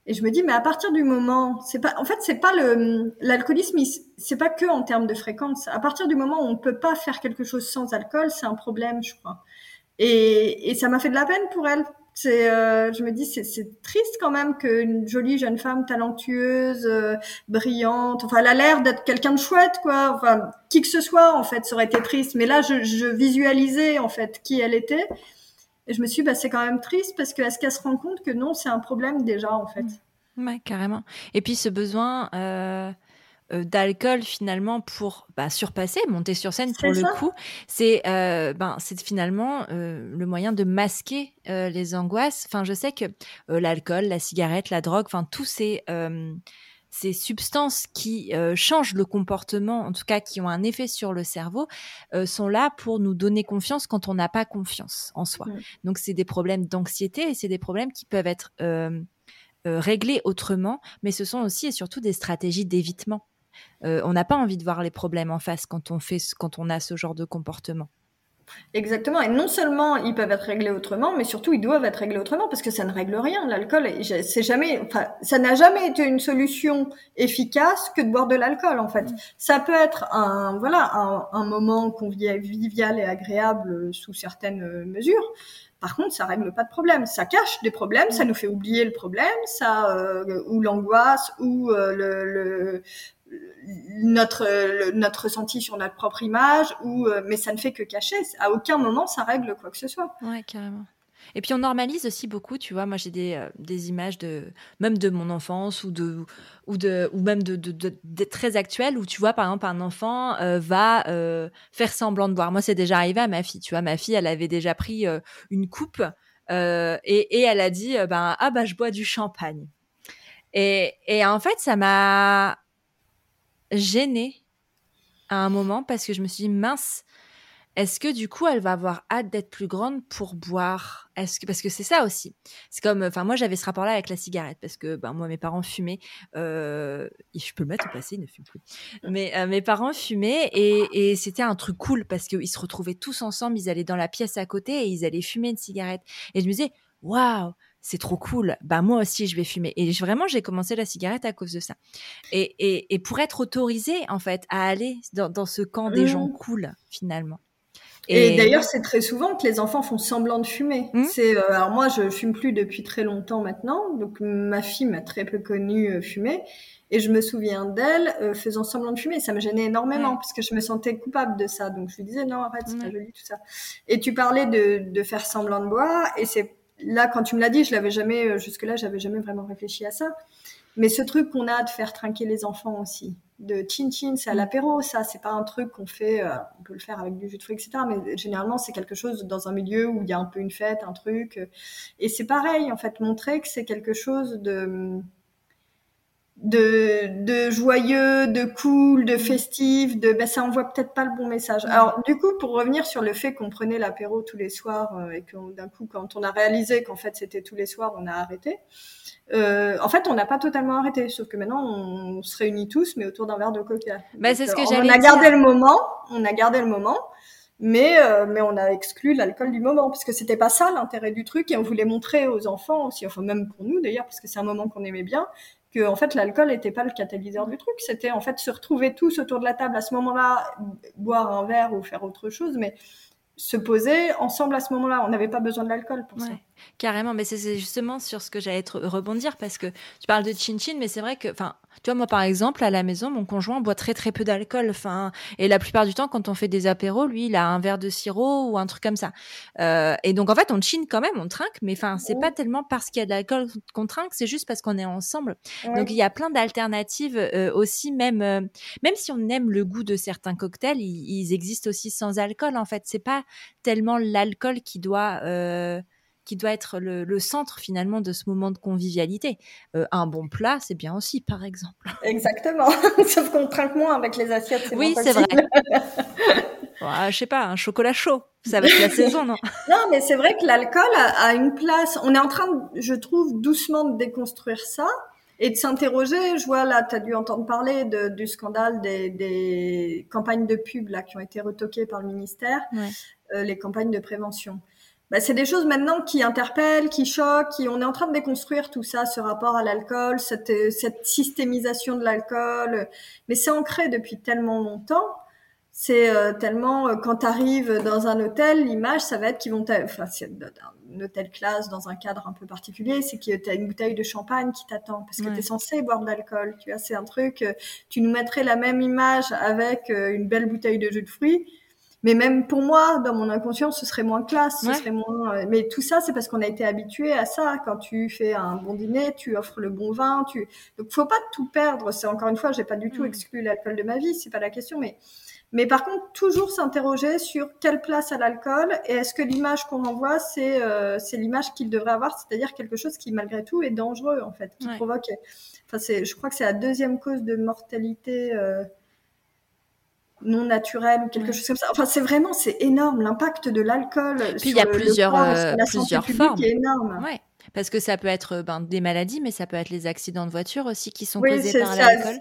Et je me dis mais à partir du moment c'est pas en fait c'est pas le l'alcoolisme c'est pas que en termes de fréquence. À partir du moment où on peut pas faire quelque chose sans alcool c'est un problème je crois. Et, et ça m'a fait de la peine pour elle c'est, euh, je me dis, c'est, c'est triste quand même qu'une jolie jeune femme talentueuse, euh, brillante, enfin, elle a l'air d'être quelqu'un de chouette, quoi. Enfin, qui que ce soit, en fait, ça aurait été triste. Mais là, je, visualisais, en fait, qui elle était. Et je me suis dit, bah, c'est quand même triste parce que est-ce qu'elle se rend compte que non, c'est un problème déjà, en fait? Ouais, carrément. Et puis, ce besoin, euh, euh, d'alcool finalement pour bah, surpasser, monter sur scène pour le coup, c'est euh, ben c'est finalement euh, le moyen de masquer les angoisses. Enfin, je sais que l'alcool, la cigarette, la drogue, enfin tous ces ces substances qui changent le comportement, en tout cas qui ont un effet sur le cerveau, sont là pour nous donner confiance quand on n'a pas confiance en soi. Mmh. Donc c'est des problèmes d'anxiété et c'est des problèmes qui peuvent être réglés autrement, mais ce sont aussi et surtout des stratégies d'évitement. Euh, on n'a pas envie de voir les problèmes en face quand on fait, quand on a ce genre de comportement. Exactement. Et non seulement ils peuvent être réglés autrement, mais surtout ils doivent être réglés autrement parce que ça ne règle rien. L'alcool, c'est jamais, enfin, ça n'a jamais été une solution efficace que de boire de l'alcool, en fait. Mm. Ça peut être un, voilà, un, un moment convivial et agréable sous certaines mesures. Par contre, ça règle pas de problème. Ça cache des problèmes, ça mm. nous fait oublier le problème, ça euh, ou l'angoisse ou euh, le, le, notre notre ressenti sur notre propre image ou euh, mais ça ne fait que cacher à aucun moment ça règle quoi que ce soit ouais carrément et puis on normalise aussi beaucoup, tu vois. Moi, j'ai des, euh, des, images de même de mon enfance ou de ou de ou même de, très actuelles où tu vois par exemple un enfant euh, va euh, faire semblant de boire. Moi, c'est déjà arrivé à ma fille. Tu vois, ma fille, elle avait déjà pris une coupe et, et elle a dit ben ah bah je bois du champagne. Et, et en fait, ça m'a gênée à un moment parce que je me suis dit mince, est-ce que du coup, elle va avoir hâte d'être plus grande pour boire? Est-ce que parce que c'est ça aussi. C'est comme, enfin moi j'avais ce rapport-là avec la cigarette parce que ben moi mes parents fumaient. Euh, je peux le mettre au passé, ils ne fument plus. Mais euh, mes parents fumaient et, et c'était un truc cool parce qu'ils se retrouvaient tous ensemble, ils allaient dans la pièce à côté et ils allaient fumer une cigarette. Et je me disais, waouh, c'est trop cool. Bah moi aussi je vais fumer. Et vraiment j'ai commencé la cigarette à cause de ça. Et, et, et pour être autorisé en fait à aller dans, dans ce camp des gens mmh. cool finalement. Et, d'ailleurs, c'est très souvent que les enfants font semblant de fumer. Mmh. C'est euh, alors moi, je fume plus depuis très longtemps maintenant, donc ma fille m'a très peu connu euh, fumer. Et je me souviens d'elle euh, faisant semblant de fumer. Ça me gênait énormément parce que je me sentais coupable de ça. Donc je lui disais non, arrête, c'est pas joli tout ça. Et tu parlais de, de faire semblant de boire. Et c'est là, quand tu me l'as dit, je l'avais jamais, euh, jusque-là, j'avais jamais vraiment réfléchi à ça. Mais ce truc qu'on a de faire trinquer les enfants aussi, de chin chin, c'est à mm. l'apéro, ça, c'est pas un truc qu'on fait, euh, on peut le faire avec du jus de fruits, etc. Mais généralement, c'est quelque chose dans un milieu où il y a un peu une fête, un truc. Euh. et c'est pareil, en fait, montrer que c'est quelque chose de, de, de joyeux, de cool, de festif, de ben ça envoie peut-être pas le bon message. Alors du coup, pour revenir sur le fait qu'on prenait l'apéro tous les soirs euh, et que d'un coup, quand on a réalisé qu'en fait c'était tous les soirs, on a arrêté. Euh, en fait, on n'a pas totalement arrêté, sauf que maintenant on se réunit tous, mais autour d'un verre de coca. Bah, c'est ce que euh, On a gardé le moment, on a gardé le moment, mais euh, mais on a exclu l'alcool du moment parce que c'était pas ça l'intérêt du truc et on voulait montrer aux enfants aussi, enfin même pour nous d'ailleurs, parce que c'est un moment qu'on aimait bien, que en fait l'alcool n'était pas le catalyseur du truc, c'était en fait se retrouver tous autour de la table à ce moment-là, boire un verre ou faire autre chose, mais se poser ensemble à ce moment-là. On n'avait pas besoin de l'alcool pour ça. Carrément, mais c'est justement sur ce que j'allais rebondir parce que tu parles de chin-chin, mais c'est vrai que, enfin, tu vois, moi par exemple, à la maison, mon conjoint boit très très peu d'alcool. Enfin, et la plupart du temps, quand on fait des apéros, lui, il a un verre de sirop ou un truc comme ça. Euh, et donc en fait, on chine quand même, on trinque, mais enfin, c'est pas tellement parce qu'il y a de l'alcool qu'on trinque, c'est juste parce qu'on est ensemble. Donc il y a plein d'alternatives euh, aussi, même euh, même si on aime le goût de certains cocktails, ils, ils existent aussi sans alcool. En fait, c'est pas tellement l'alcool qui doit qui doit être le, centre finalement de ce moment de convivialité. Euh, un bon plat, c'est bien aussi, par exemple. Exactement. Sauf qu'on trinque moins avec les assiettes. Oui, c'est vrai. Je je sais pas, un chocolat chaud, ça va être la saison, non? Non, mais c'est vrai que l'alcool a, une place. On est en train, je trouve, doucement de déconstruire ça et de s'interroger. Je vois là, tu as dû entendre parler du scandale des, campagnes de pub là qui ont été retoquées par le ministère, euh, les campagnes de prévention bah, c'est des choses maintenant qui interpellent, qui choquent, qui on est en train de déconstruire tout ça, ce rapport à l'alcool, cette, cette systémisation de l'alcool. Mais c'est ancré depuis tellement longtemps. C'est euh, tellement euh, quand tu arrives dans un hôtel, l'image ça va être qu'ils vont enfin c'est un hôtel classe dans un cadre un peu particulier, c'est que tu as une bouteille de champagne qui t'attend parce que tu es censé boire de l'alcool, tu vois, c'est un truc euh, tu nous mettrais la même image avec une belle bouteille de jus de fruits mais même pour moi, dans mon inconscient, ce serait moins classe, ce serait moins. Euh, mais tout ça, c'est parce qu'on a été habitué à ça. Quand tu fais un bon dîner, tu offres le bon vin, tu. Donc, faut pas tout perdre. C'est encore une fois, j'ai pas du tout mm. exclu l'alcool de ma vie, c'est pas la question, mais. Mais par contre, toujours s'interroger sur quelle place a l'alcool et est-ce que l'image qu'on envoie, c'est euh, c'est l'image qu'il devrait avoir, c'est-à-dire quelque chose qui malgré tout est dangereux en fait, qui provoque. Enfin, c'est, je crois que c'est la deuxième cause de mortalité. Euh, non naturel ou quelque chose comme ça. Enfin, c'est vraiment, c'est énorme l'impact de l'alcool. Puis il y a plusieurs, euh, plusieurs formes. Est énorme. Ouais. Parce que ça peut être ben, des maladies, mais ça peut être les accidents de voiture aussi qui sont causés par l'alcool.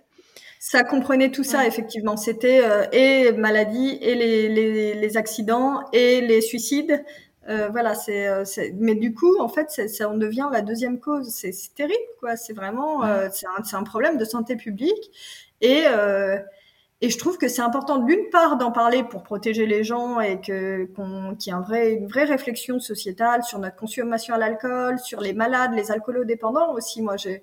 Ça comprenait tout ça, effectivement. C'était euh, et maladies, et les, les, les, accidents, et les suicides. Euh, voilà, c'est, mais du coup, en fait, ça en devient la deuxième cause. C'est, terrible, quoi. C'est vraiment, c'est un, un, problème de santé publique. Et, et je trouve que c'est important d'une part d'en parler pour protéger les gens et que qu'on qu'il y ait un vrai, une vraie réflexion sociétale sur notre consommation à l'alcool, sur les malades, les alcoolodépendants aussi. Moi, j'ai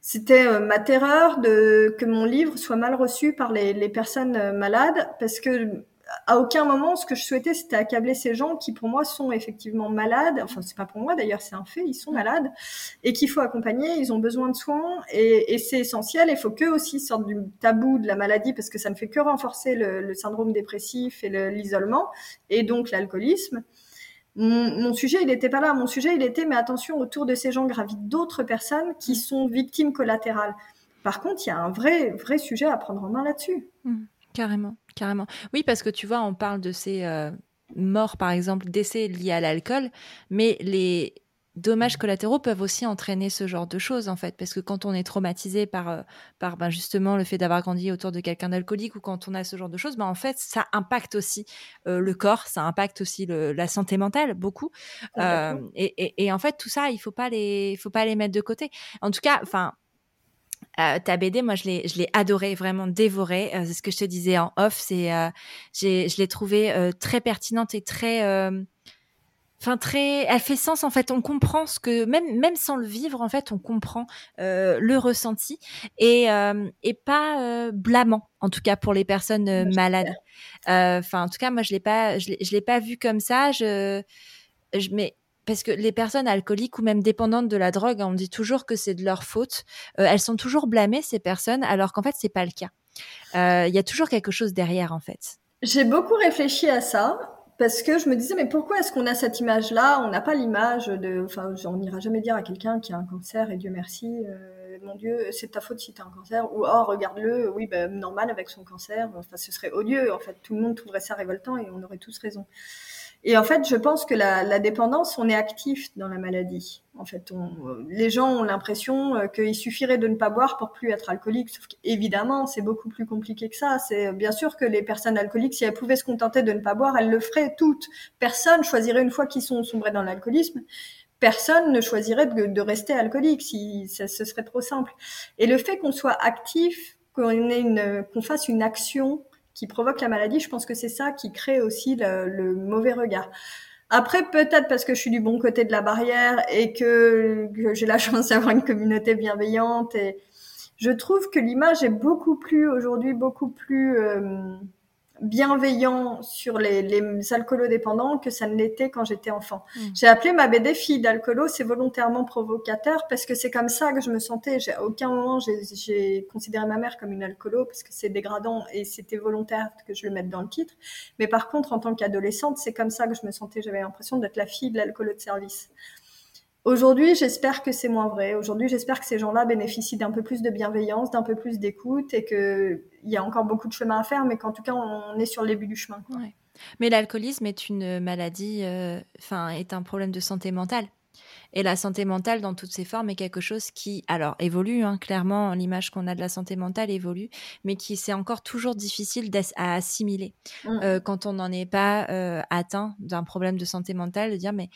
c'était euh, ma terreur de que mon livre soit mal reçu par les, les personnes euh, malades parce que à aucun moment, ce que je souhaitais, c'était accabler ces gens qui, pour moi, sont effectivement malades. Enfin, c'est pas pour moi, d'ailleurs, c'est un fait. Ils sont malades et qu'il faut accompagner. Ils ont besoin de soins et, et c'est essentiel. Il faut qu'eux aussi sortent du tabou de la maladie parce que ça ne fait que renforcer le, le syndrome dépressif et l'isolement et donc l'alcoolisme. Mon, mon, sujet, il n'était pas là. Mon sujet, il était, mais attention, autour de ces gens gravitent d'autres personnes qui sont victimes collatérales. Par contre, il y a un vrai, vrai sujet à prendre en main là-dessus. Mmh. Carrément, Carrément. Oui, parce que tu vois, on parle de ces euh, morts, par exemple, décès liés à l'alcool, mais les dommages collatéraux peuvent aussi entraîner ce genre de choses en fait parce que quand on est traumatisé par euh, par ben, justement le fait d'avoir grandi autour de quelqu'un d'alcoolique ou quand on a ce genre de choses ben, en fait ça impacte aussi euh, le corps ça impacte aussi le, la santé mentale beaucoup. Et, et, et, en fait tout ça il faut pas les faut pas les mettre de côté. En tout cas enfin euh, ta BD, moi, je l'ai, je l'ai adoré, vraiment dévoré. Euh, c'est ce que je te disais en off. C'est, euh, j'ai, je l'ai trouvé euh, très pertinente et très, enfin très, elle fait sens en fait. On comprend ce que, même, même sans le vivre, en fait, on comprend le ressenti et et pas blâmant, en tout cas pour les personnes malades. Enfin, en tout cas, moi, je l'ai pas, je l'ai, je l'ai pas vu comme ça. Je, je mais parce que les personnes alcooliques ou même dépendantes de la drogue, on dit toujours que c'est de leur faute. Euh, elles sont toujours blâmées ces personnes, alors qu'en fait c'est pas le cas. Euh, il y a toujours quelque chose derrière en fait. J'ai beaucoup réfléchi à ça parce que je me disais mais pourquoi est-ce qu'on a cette image-là? On n'a pas l'image de, enfin, on n'ira jamais dire à quelqu'un qui a un cancer et Dieu merci, euh, mon Dieu, c'est ta faute si tu as un cancer ou oh regarde-le, oui ben normal avec son cancer. Enfin, ce serait odieux en fait. Tout le monde trouverait ça révoltant et on aurait tous raison. Et en fait, je pense que la, la dépendance, on est actif dans la maladie. En fait, on, les gens ont l'impression euh, qu'il suffirait de ne pas boire pour plus être alcoolique. Sauf qu'évidemment, c'est beaucoup plus compliqué que ça. C'est bien sûr que les personnes alcooliques, si elles pouvaient se contenter de ne pas boire, elles le feraient toutes. Personne choisirait une fois qu'ils sont sombrés dans l'alcoolisme. Personne ne choisirait de, rester alcoolique si ça, ce serait trop simple. Et le fait qu'on soit actif, qu'on ait qu'on fasse une action qui provoque la maladie, je pense que c'est ça qui crée aussi le, mauvais regard. Après, peut-être parce que je suis du bon côté de la barrière et que, j'ai la chance d'avoir une communauté bienveillante. Et je trouve que l'image est beaucoup plus aujourd'hui, beaucoup plus euh, bienveillant sur les, les alcoolodépendants que ça ne l'était quand j'étais enfant. Mm. J'ai appelé ma BD fille d'alcoolo, c'est volontairement provocateur parce que c'est comme ça que je me sentais. J'ai, à aucun moment j'ai considéré ma mère comme une alcoolo parce que c'est dégradant et c'était volontaire que je le mette dans le titre. Mais par contre, en tant qu'adolescente, c'est comme ça que je me sentais. J'avais l'impression d'être la fille de l'alcoolo de service. Aujourd'hui, j'espère que c'est moins vrai. Aujourd'hui, j'espère que ces gens-là bénéficient d'un peu plus de bienveillance, d'un peu plus d'écoute et qu'il y a encore beaucoup de chemin à faire, mais qu'en tout cas, on est sur le début du chemin. Mais l'alcoolisme est une maladie, euh, enfin, est un problème de santé mentale. Et la santé mentale, dans toutes ses formes, est quelque chose qui, alors, évolue, hein, clairement, l'image qu'on a de la santé mentale évolue, mais qui c'est encore toujours difficile à assimiler. Mmh. Euh, quand on n'en est pas euh, atteint d'un problème de santé mentale, de dire, mais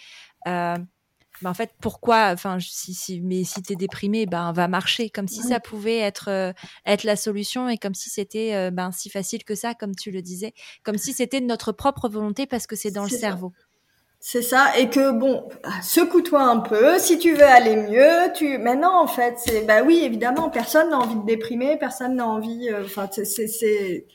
bah, en fait pourquoi enfin si, si mais si t'es déprimé ben va marcher comme si ça pouvait être euh, être la solution et comme si c'était euh, ben si facile que ça comme tu le disais. Comme si c'était notre propre volonté parce que c'est dans le cerveau. C'est ça et que bon secoue-toi un peu. Si tu veux aller mieux tu maintenant en fait c'est bah oui évidemment personne n'a envie de déprimer personne n'a envie euh, enfin c'est c'est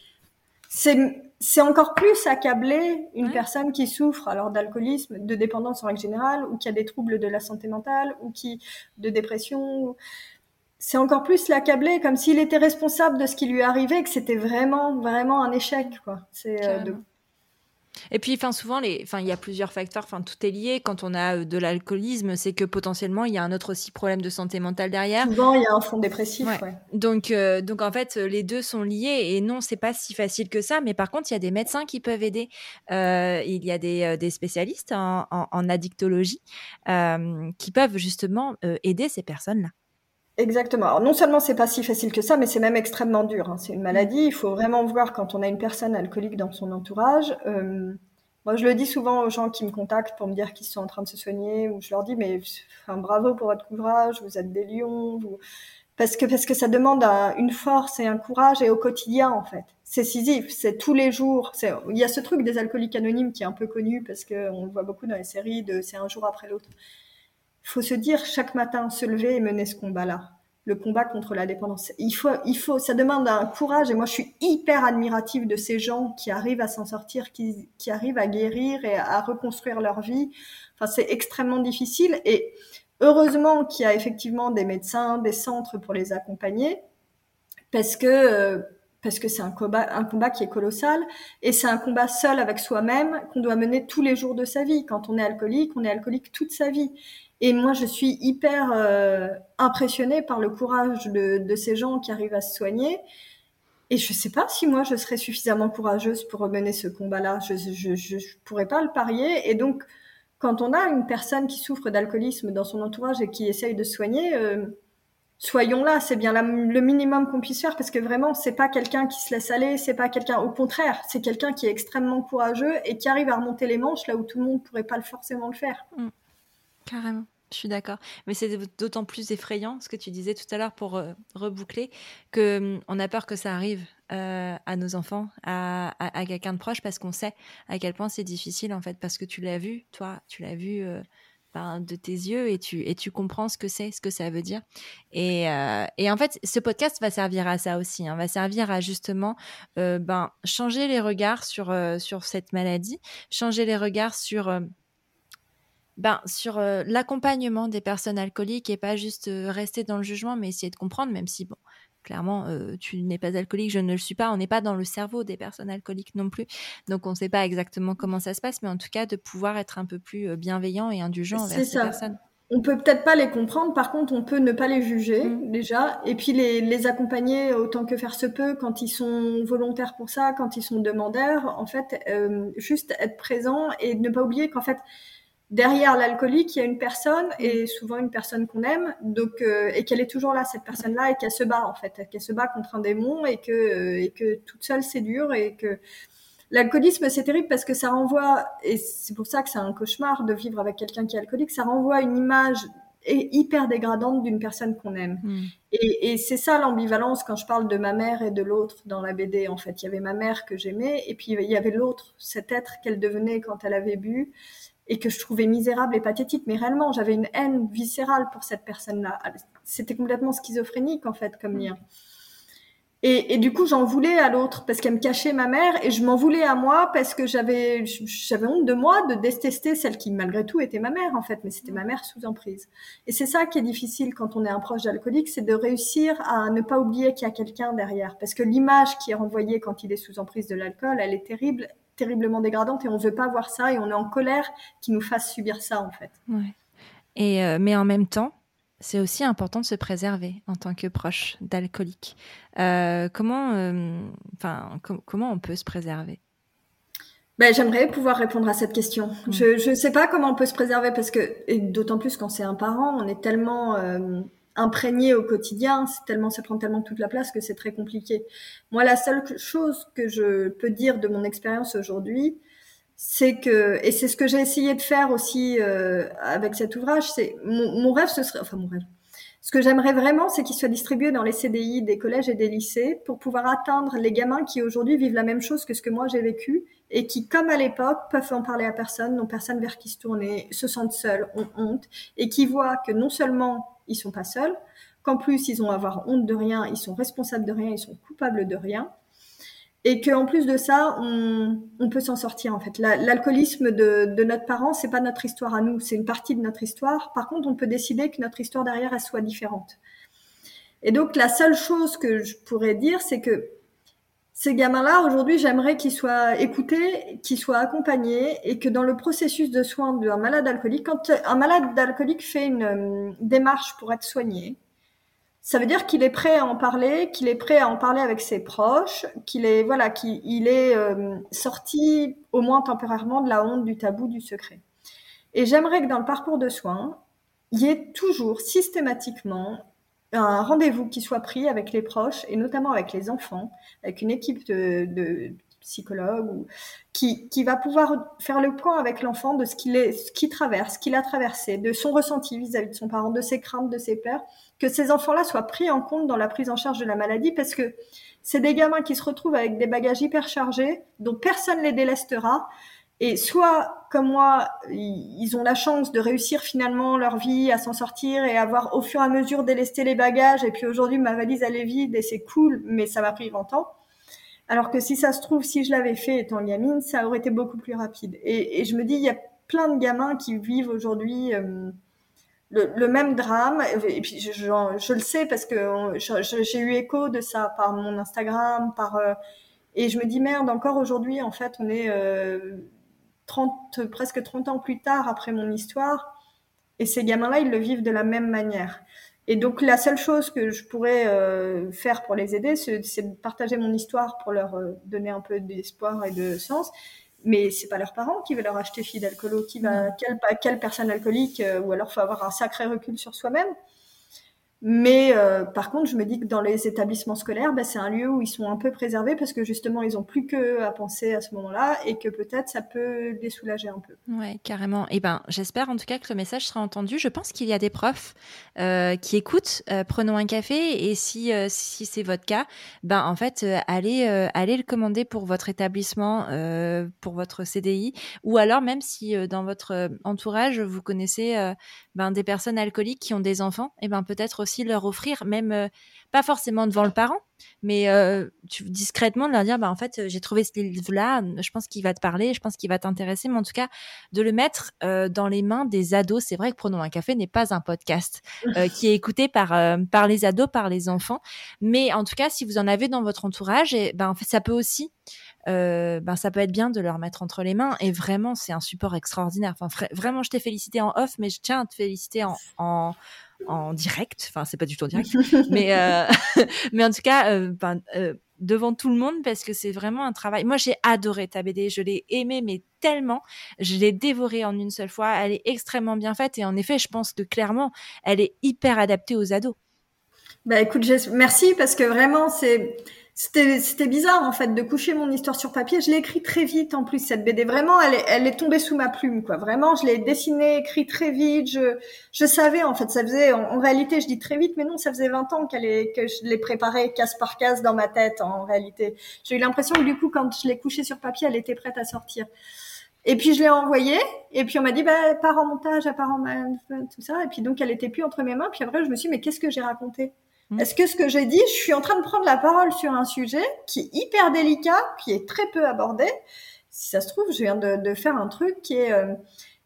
c'est c'est encore plus accabler une personne qui souffre alors d'alcoolisme, de dépendance en règle générale, ou qui a des troubles de la santé mentale, ou qui de dépression. C'est encore plus l'accabler comme s'il était responsable de ce qui lui arrivait, que c'était vraiment vraiment un échec quoi. C'est euh, et puis, enfin, souvent, les, enfin, il y a plusieurs facteurs. Enfin, tout est lié. Quand on a euh, de l'alcoolisme, c'est que potentiellement, il y a un autre aussi problème de santé mentale derrière. Souvent, il y a un fond dépressif. Ouais. Donc, euh, donc, en fait, les deux sont liés. Et non, c'est pas si facile que ça. Mais par contre, il y a des médecins qui peuvent aider. Euh, il y a des, des spécialistes en, en, en addictologie qui peuvent justement aider ces personnes-là. Exactement. Alors non seulement c'est pas si facile que ça, mais c'est même extrêmement dur. Hein. C'est une maladie. Il faut vraiment voir quand on a une personne alcoolique dans son entourage. Euh, moi, je le dis souvent aux gens qui me contactent pour me dire qu'ils sont en train de se soigner, ou je leur dis mais bravo pour votre courage, vous êtes des lions, parce que parce que ça demande une force et un courage et au quotidien en fait. C'est Sisyphe, c'est tous les jours. Il y a ce truc des alcooliques anonymes qui est un peu connu parce que on le voit beaucoup dans les séries de c'est un jour après l'autre faut se dire chaque matin, se lever et mener ce combat-là. Le combat contre la dépendance. Il faut, il faut, ça demande un courage. Et moi, je suis hyper admirative de ces gens qui arrivent à s'en sortir, qui, qui arrivent à guérir et à reconstruire leur vie. Enfin, c'est extrêmement difficile. Et heureusement qu'il y a effectivement des médecins, des centres pour les accompagner, parce que euh, parce que c'est un combat, un combat qui est colossal et c'est un combat seul avec soi-même qu'on doit mener tous les jours de sa vie. Quand on est alcoolique, on est alcoolique toute sa vie. Et moi, je suis hyper euh, impressionnée par le courage de, ces gens qui arrivent à se soigner. et je sais pas si moi je serais suffisamment courageuse pour mener ce combat-là. Je, je, pourrais pas le parier. Et donc, quand on a une personne qui souffre d'alcoolisme dans son entourage et qui essaye de soigner, euh, soyons là. C'est bien le minimum qu'on puisse faire parce que vraiment, c'est pas quelqu'un qui se laisse aller, c'est pas quelqu'un. Au contraire, c'est quelqu'un qui est extrêmement courageux et qui arrive à remonter les manches là où tout le monde pourrait pas forcément le faire. Mmh. Carrément. Je suis d'accord. Mais c'est d'autant plus effrayant, ce que tu disais tout à l'heure pour euh, reboucler, qu'on hum, a peur que ça arrive euh, à nos enfants, à, quelqu'un de proche, parce qu'on sait à quel point c'est difficile, en fait, parce que tu l'as vu, toi, tu l'as vu euh, de tes yeux et tu, et tu comprends ce que c'est, ce que ça veut dire. Et, et, en fait, ce podcast va servir à ça aussi, hein, va servir à justement ben, changer les regards sur, sur cette maladie, changer les regards sur ben, sur euh, l'accompagnement des personnes alcooliques et pas juste euh, rester dans le jugement, mais essayer de comprendre, même si, bon, clairement, euh, tu n'es pas alcoolique, je ne le suis pas, on n'est pas dans le cerveau des personnes alcooliques non plus, donc on ne sait pas exactement comment ça se passe, mais en tout cas, de pouvoir être un peu plus bienveillant et indulgent envers ces personnes. On peut peut-être pas les comprendre, par contre, on peut ne pas les juger mmh. déjà, et puis les, les, accompagner autant que faire se peut quand ils sont volontaires pour ça, quand ils sont demandeurs. En fait, juste être présent et ne pas oublier qu'en fait, derrière l'alcoolique, il y a une personne et souvent une personne qu'on aime, donc euh, et qu'elle est toujours là cette personne-là et qu'elle se bat en fait, qu'elle se bat contre un démon et que euh, et que toute seule c'est dur et que l'alcoolisme c'est terrible parce que ça renvoie et c'est pour ça que c'est un cauchemar de vivre avec quelqu'un qui est alcoolique, ça renvoie une image hyper dégradante d'une personne qu'on aime. Mm. Et, et c'est ça l'ambivalence quand je parle de ma mère et de l'autre dans la BD. En fait, il y avait ma mère que j'aimais et puis il y avait l'autre, cet être qu'elle devenait quand elle avait bu et que je trouvais misérable et pathétique, mais réellement, j'avais une haine viscérale pour cette personne-là. C'était complètement schizophrénique, en fait, comme lien. Et, et du coup, j'en voulais à l'autre parce qu'elle me cachait ma mère et je m'en voulais à moi parce que j'avais, j'avais honte de moi de détester celle qui, malgré tout, était ma mère, en fait, mais c'était ma mère sous emprise. Et c'est ça qui est difficile quand on est un proche d'alcoolique, c'est de réussir à ne pas oublier qu'il y a quelqu'un derrière. Parce que l'image qui est renvoyée quand il est sous emprise de l'alcool, elle est terrible terriblement dégradante et on veut pas voir ça et on est en colère qui nous fasse subir ça en fait. Ouais. Et euh, mais en même temps, c'est aussi important de se préserver en tant que proche d'alcoolique. Euh, comment, euh, comment on peut se préserver? Ben, j'aimerais pouvoir répondre à cette question. Je ne sais pas comment on peut se préserver parce que, et d'autant plus quand c'est un parent, on est tellement imprégné au quotidien, c'est tellement, ça prend tellement toute la place que c'est très compliqué. Moi, la seule chose que je peux dire de mon expérience aujourd'hui, c'est que, et c'est ce que j'ai essayé de faire aussi euh, avec cet ouvrage, c'est mon, mon, rêve, ce serait, enfin mon rêve. Ce que j'aimerais vraiment, c'est qu'il soit distribué dans les CDI des collèges et des lycées pour pouvoir atteindre les gamins qui aujourd'hui vivent la même chose que ce que moi j'ai vécu et qui, comme à l'époque, peuvent en parler à personne, n'ont personne vers qui se tourner, se sentent seuls, ont honte et qui voient que non seulement ils sont pas seuls, qu'en plus ils ont à avoir honte de rien, ils sont responsables de rien, ils sont coupables de rien, et qu'en plus de ça, on, peut s'en sortir en fait. L'alcoolisme de, de, notre parent, c'est pas notre histoire à nous, c'est une partie de notre histoire. Par contre, on peut décider que notre histoire derrière elle soit différente. Et donc la seule chose que je pourrais dire, c'est que ces gamins-là, aujourd'hui, j'aimerais qu'ils soient écoutés, qu'ils soient accompagnés et que dans le processus de soins d'un malade alcoolique, quand un malade alcoolique fait une euh, démarche pour être soigné, ça veut dire qu'il est prêt à en parler, qu'il est prêt à en parler avec ses proches, qu'il est voilà, qu'il est euh, sorti au moins temporairement de la honte, du tabou, du secret. Et j'aimerais que dans le parcours de soins, il y ait toujours systématiquement un rendez-vous qui soit pris avec les proches et notamment avec les enfants, avec une équipe de, psychologues qui, qui va pouvoir faire le point avec l'enfant de ce qu'il est, traverse, ce qu'il a traversé, de son ressenti vis-à-vis de son parent, de ses craintes, de ses peurs, que ces enfants-là soient pris en compte dans la prise en charge de la maladie parce que c'est des gamins qui se retrouvent avec des bagages hyper chargés dont personne les délestera et soit, comme moi, ils ont la chance de réussir finalement leur vie, à s'en sortir et avoir au fur et à mesure délesté les bagages. Et puis aujourd'hui, ma valise, elle est vide et c'est cool, mais ça m'a pris 20 ans. Alors que si ça se trouve, si je l'avais fait étant gamine, ça aurait été beaucoup plus rapide. Et, je me dis, il y a plein de gamins qui vivent aujourd'hui le, même drame. Et puis je le sais parce que j'ai eu écho de ça par mon Instagram, par... Euh, et je me dis, merde, encore aujourd'hui, en fait, on est... Euh, 30, presque 30 ans plus tard après mon histoire. Et ces gamins-là, ils le vivent de la même manière. Et donc la seule chose que je pourrais euh, faire pour les aider, c'est de partager mon histoire pour leur euh, donner un peu d'espoir et de sens. Mais c'est pas leurs parents qui veulent leur acheter fille d'alcoolo, qui va, quelle, quelle personne alcoolique, euh, ou alors faut avoir un sacré recul sur soi-même. Mais euh, par contre, je me dis que dans les établissements scolaires, bah, c'est un lieu où ils sont un peu préservés parce que justement, ils ont plus que à penser à ce moment-là et que peut-être ça peut les soulager un peu. Ouais, carrément. Et eh ben, j'espère en tout cas que le message sera entendu. Je pense qu'il y a des profs euh, qui écoutent. Euh, prenons un café et si si c'est votre cas, ben en fait, allez allez le commander pour votre établissement, pour votre CDI, ou alors même si dans votre entourage vous connaissez ben des personnes alcooliques qui ont des enfants, et eh ben peut-être aussi leur offrir, même euh, pas forcément devant le parent, mais euh, discrètement de leur dire, bah, en fait, j'ai trouvé ce livre-là, je pense qu'il va te parler, je pense qu'il va t'intéresser, mais en tout cas, de le mettre euh, dans les mains des ados. C'est vrai que Prenons un café n'est pas un podcast qui est écouté par, par les ados, par les enfants, mais en tout cas, si vous en avez dans votre entourage, et, ben, en fait, ça peut aussi ben ça peut être bien de leur mettre entre les mains et vraiment c'est un support extraordinaire. Enfin vraiment je t'ai félicité en off mais je tiens à te féliciter en, en, en direct. Enfin, c'est pas du tout en direct, mais euh, mais en tout cas, euh, ben, euh, devant tout le monde parce que c'est vraiment un travail. Moi, j'ai adoré ta BD, je l'ai aimée mais tellement, je l'ai dévorée en une seule fois. Elle est extrêmement bien faite et en effet, je pense que clairement, elle est hyper adaptée aux ados. Bah écoute, merci parce que vraiment c'est c'était, bizarre en fait de coucher mon histoire sur papier. Je l'ai écrit très vite en plus cette BD. Vraiment, elle est, elle est tombée sous ma plume quoi. Vraiment, je l'ai dessinée, écrit très vite. Je, je savais en fait, ça faisait en, réalité, je dis très vite, mais non, ça faisait 20 ans qu'elle est, que je l'ai préparée case par case dans ma tête en réalité. J'ai eu l'impression que du coup, quand je l'ai couchée sur papier, elle était prête à sortir. Et puis je l'ai envoyée, et puis on m'a dit bah part en montage, à part en tout ça. Et puis donc elle était plus entre mes mains. Puis après je me suis dit mais qu'est-ce que j'ai raconté? Est-ce que ce que j'ai dit, je suis en train de prendre la parole sur un sujet qui est hyper délicat, qui est très peu abordé. Si ça se trouve, je viens de, faire un truc qui est euh,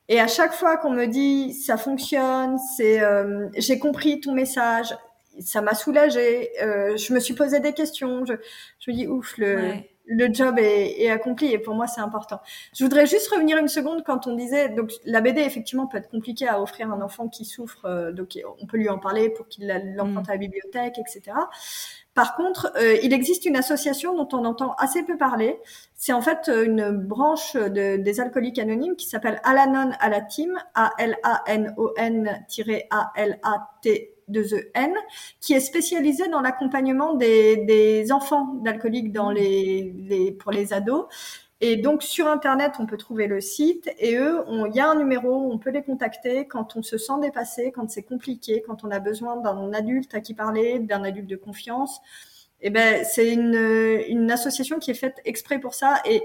et à chaque fois qu'on me dit ça fonctionne, c'est euh, j'ai compris ton message, ça m'a soulagé. Euh, je me suis posé des questions. Je, je me dis ouf le le job est, est, accompli et pour moi c'est important. Je voudrais juste revenir une seconde quand on disait donc la BD effectivement peut être compliquée à offrir à un enfant qui souffre euh, donc on peut lui en parler pour qu'il l'emprunte mm. à la bibliothèque etc. Par contre, euh, il existe une association dont on entend assez peu parler. C'est en fait euh, une branche de, des alcooliques anonymes qui s'appelle Alanon à la Team, A-L-A-N-O-N-A-L-A-T de The N, qui est spécialisé dans l'accompagnement des, des, enfants d'alcooliques dans mmh. les, les, pour les ados. Et donc sur internet, on peut trouver le site et eux, il y a un numéro, on peut les contacter quand on se sent dépassé, quand c'est compliqué, quand on a besoin d'un adulte à qui parler, d'un adulte de confiance. Et eh ben c'est une, une association qui est faite exprès pour ça et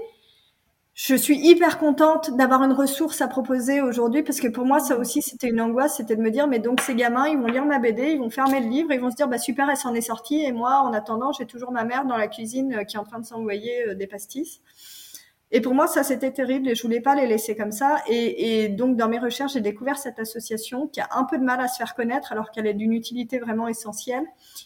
je suis hyper contente d'avoir une ressource à proposer aujourd'hui parce que pour moi ça aussi c'était une angoisse, c'était de me dire mais donc ces gamins ils vont lire ma BD, ils vont fermer le livre, ils vont se dire bah super elle s'en est sortie et moi en attendant j'ai toujours ma mère dans la cuisine euh, qui est en train de s'envoyer euh, des pastis. Et pour moi, ça, c'était terrible et je voulais pas les laisser comme ça. Et, donc, dans mes recherches, j'ai découvert cette association qui a un peu de mal à se faire connaître alors qu'elle est d'une utilité vraiment essentielle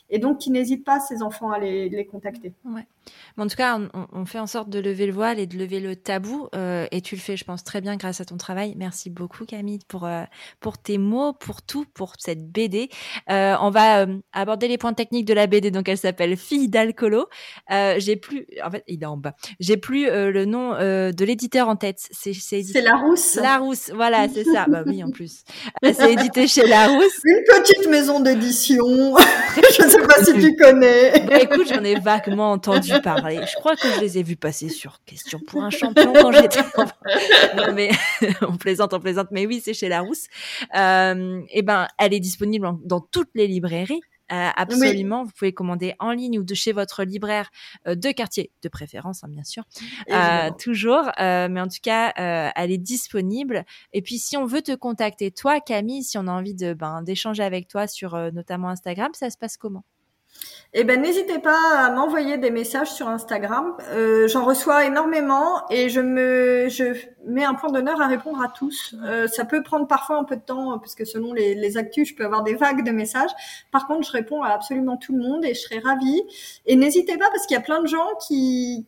et donc qui n'hésite pas, ces enfants, à les, les contacter. Ouais. Mais en tout cas, on, on, fait en sorte de lever le voile et de lever le tabou. Euh, et tu le fais, je pense, très bien grâce à ton travail. Merci beaucoup, Camille, pour, euh, pour tes mots, pour tout, pour cette BD. Euh, on va aborder les points techniques de la BD. Donc, elle s'appelle Fille d'alcoolo. Euh, j'ai plus, en fait, il est en bas. J'ai plus le nom de l'éditeur en tête. C'est c'est Larousse. Larousse, voilà, c'est ça. bah oui, en plus. c'est édité chez Larousse. Une petite maison d'édition. je ne sais pas si tu connais. Bah, écoute, j'en ai vaguement entendu parler. Je crois que je les ai vus passer sur Question pour un champion quand j'étais. non mais on plaisante, on plaisante. Mais oui, c'est chez Larousse. Euh, et ben, elle est disponible dans toutes les librairies. Euh, absolument, vous pouvez commander en ligne ou de chez votre libraire euh, de quartier, de préférence, hein, bien sûr, euh, toujours. Mais en tout cas, elle est disponible. Et puis, si on veut te contacter, toi, Camille, si on a envie de ben, d'échanger avec toi sur notamment Instagram, ça se passe comment? Eh ben, n'hésitez pas à m'envoyer des messages sur Instagram. Euh, J'en reçois énormément et je me, je mets un point d'honneur à répondre à tous. Euh, ça peut prendre parfois un peu de temps parce que selon les, les actus, je peux avoir des vagues de messages. Par contre, je réponds à absolument tout le monde et je serai ravie. Et n'hésitez pas parce qu'il y a plein de gens qui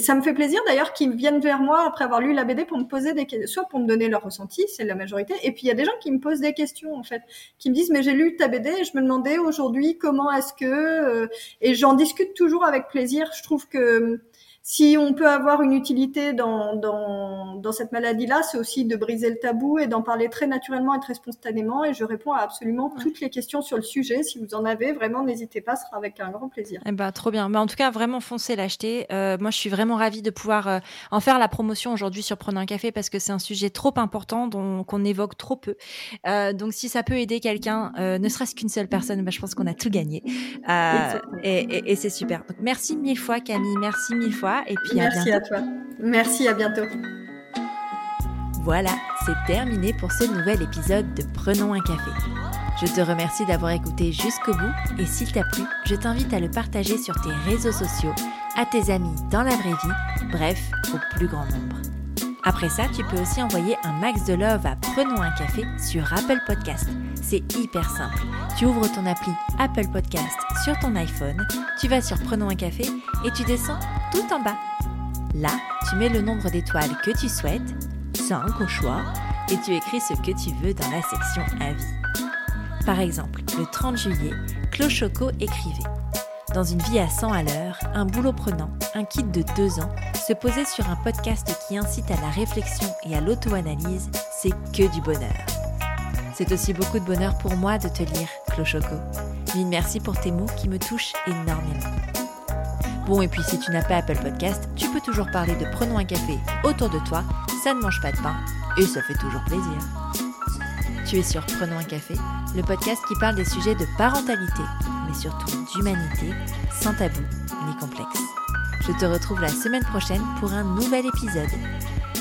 ça me fait plaisir d'ailleurs qu'ils viennent vers moi après avoir lu la BD pour me poser des questions, soit pour me donner leur ressenti, c'est la majorité, et puis il y a des gens qui me posent des questions en fait, qui me disent mais j'ai lu ta BD et je me demandais aujourd'hui comment est-ce que, euh, et j'en discute toujours avec plaisir. Je trouve que si on peut avoir une utilité dans, dans, dans cette maladie-là, c'est aussi de briser le tabou et d'en parler très naturellement et très spontanément. Et je réponds à absolument toutes les questions sur le sujet. Si vous en avez, vraiment, n'hésitez pas, ce sera avec un grand plaisir. Eh ben, trop bien. Mais en tout cas, vraiment, foncez l'acheter. Euh, moi, je suis vraiment ravie de pouvoir euh, en faire la promotion aujourd'hui sur Prenons un café parce que c'est un sujet trop important dont qu'on évoque trop peu. Euh, donc, si ça peut aider quelqu'un, euh, ne serait-ce qu'une seule personne, ben, je pense qu'on a tout gagné. Euh, et, et, et c'est super. Donc, merci mille fois, Camille. Merci mille fois. Et puis Merci à, à toi. Merci, à bientôt. Voilà, c'est terminé pour ce nouvel épisode de Prenons un café. Je te remercie d'avoir écouté jusqu'au bout et s'il t'a plu, je t'invite à le partager sur tes réseaux sociaux, à tes amis dans la vraie vie, bref, au plus grand nombre. Après ça, tu peux aussi envoyer un max de love à Prenons un café sur Apple Podcast. C'est hyper simple. Tu ouvres ton appli Apple Podcast sur ton iPhone, tu vas sur Prenons un café et tu descends tout en bas. Là, tu mets le nombre d'étoiles que tu souhaites, 5 au choix, et tu écris ce que tu veux dans la section Avis. Par exemple, le 30 juillet, Clochoco écrivait Dans une vie à 100 à l'heure, un boulot prenant, un kit de 2 ans, se poser sur un podcast qui incite à la réflexion et à l'auto-analyse, c'est que du bonheur. C'est aussi beaucoup de bonheur pour moi de te lire, Clochoco. Mille merci pour tes mots qui me touchent énormément. Bon, et puis si tu n'as pas Apple Podcast, tu peux toujours parler de Prenons un café autour de toi, ça ne mange pas de pain, et ça fait toujours plaisir. Tu es sur Prenons un café, le podcast qui parle des sujets de parentalité, mais surtout d'humanité, sans tabou ni complexe. Je te retrouve la semaine prochaine pour un nouvel épisode.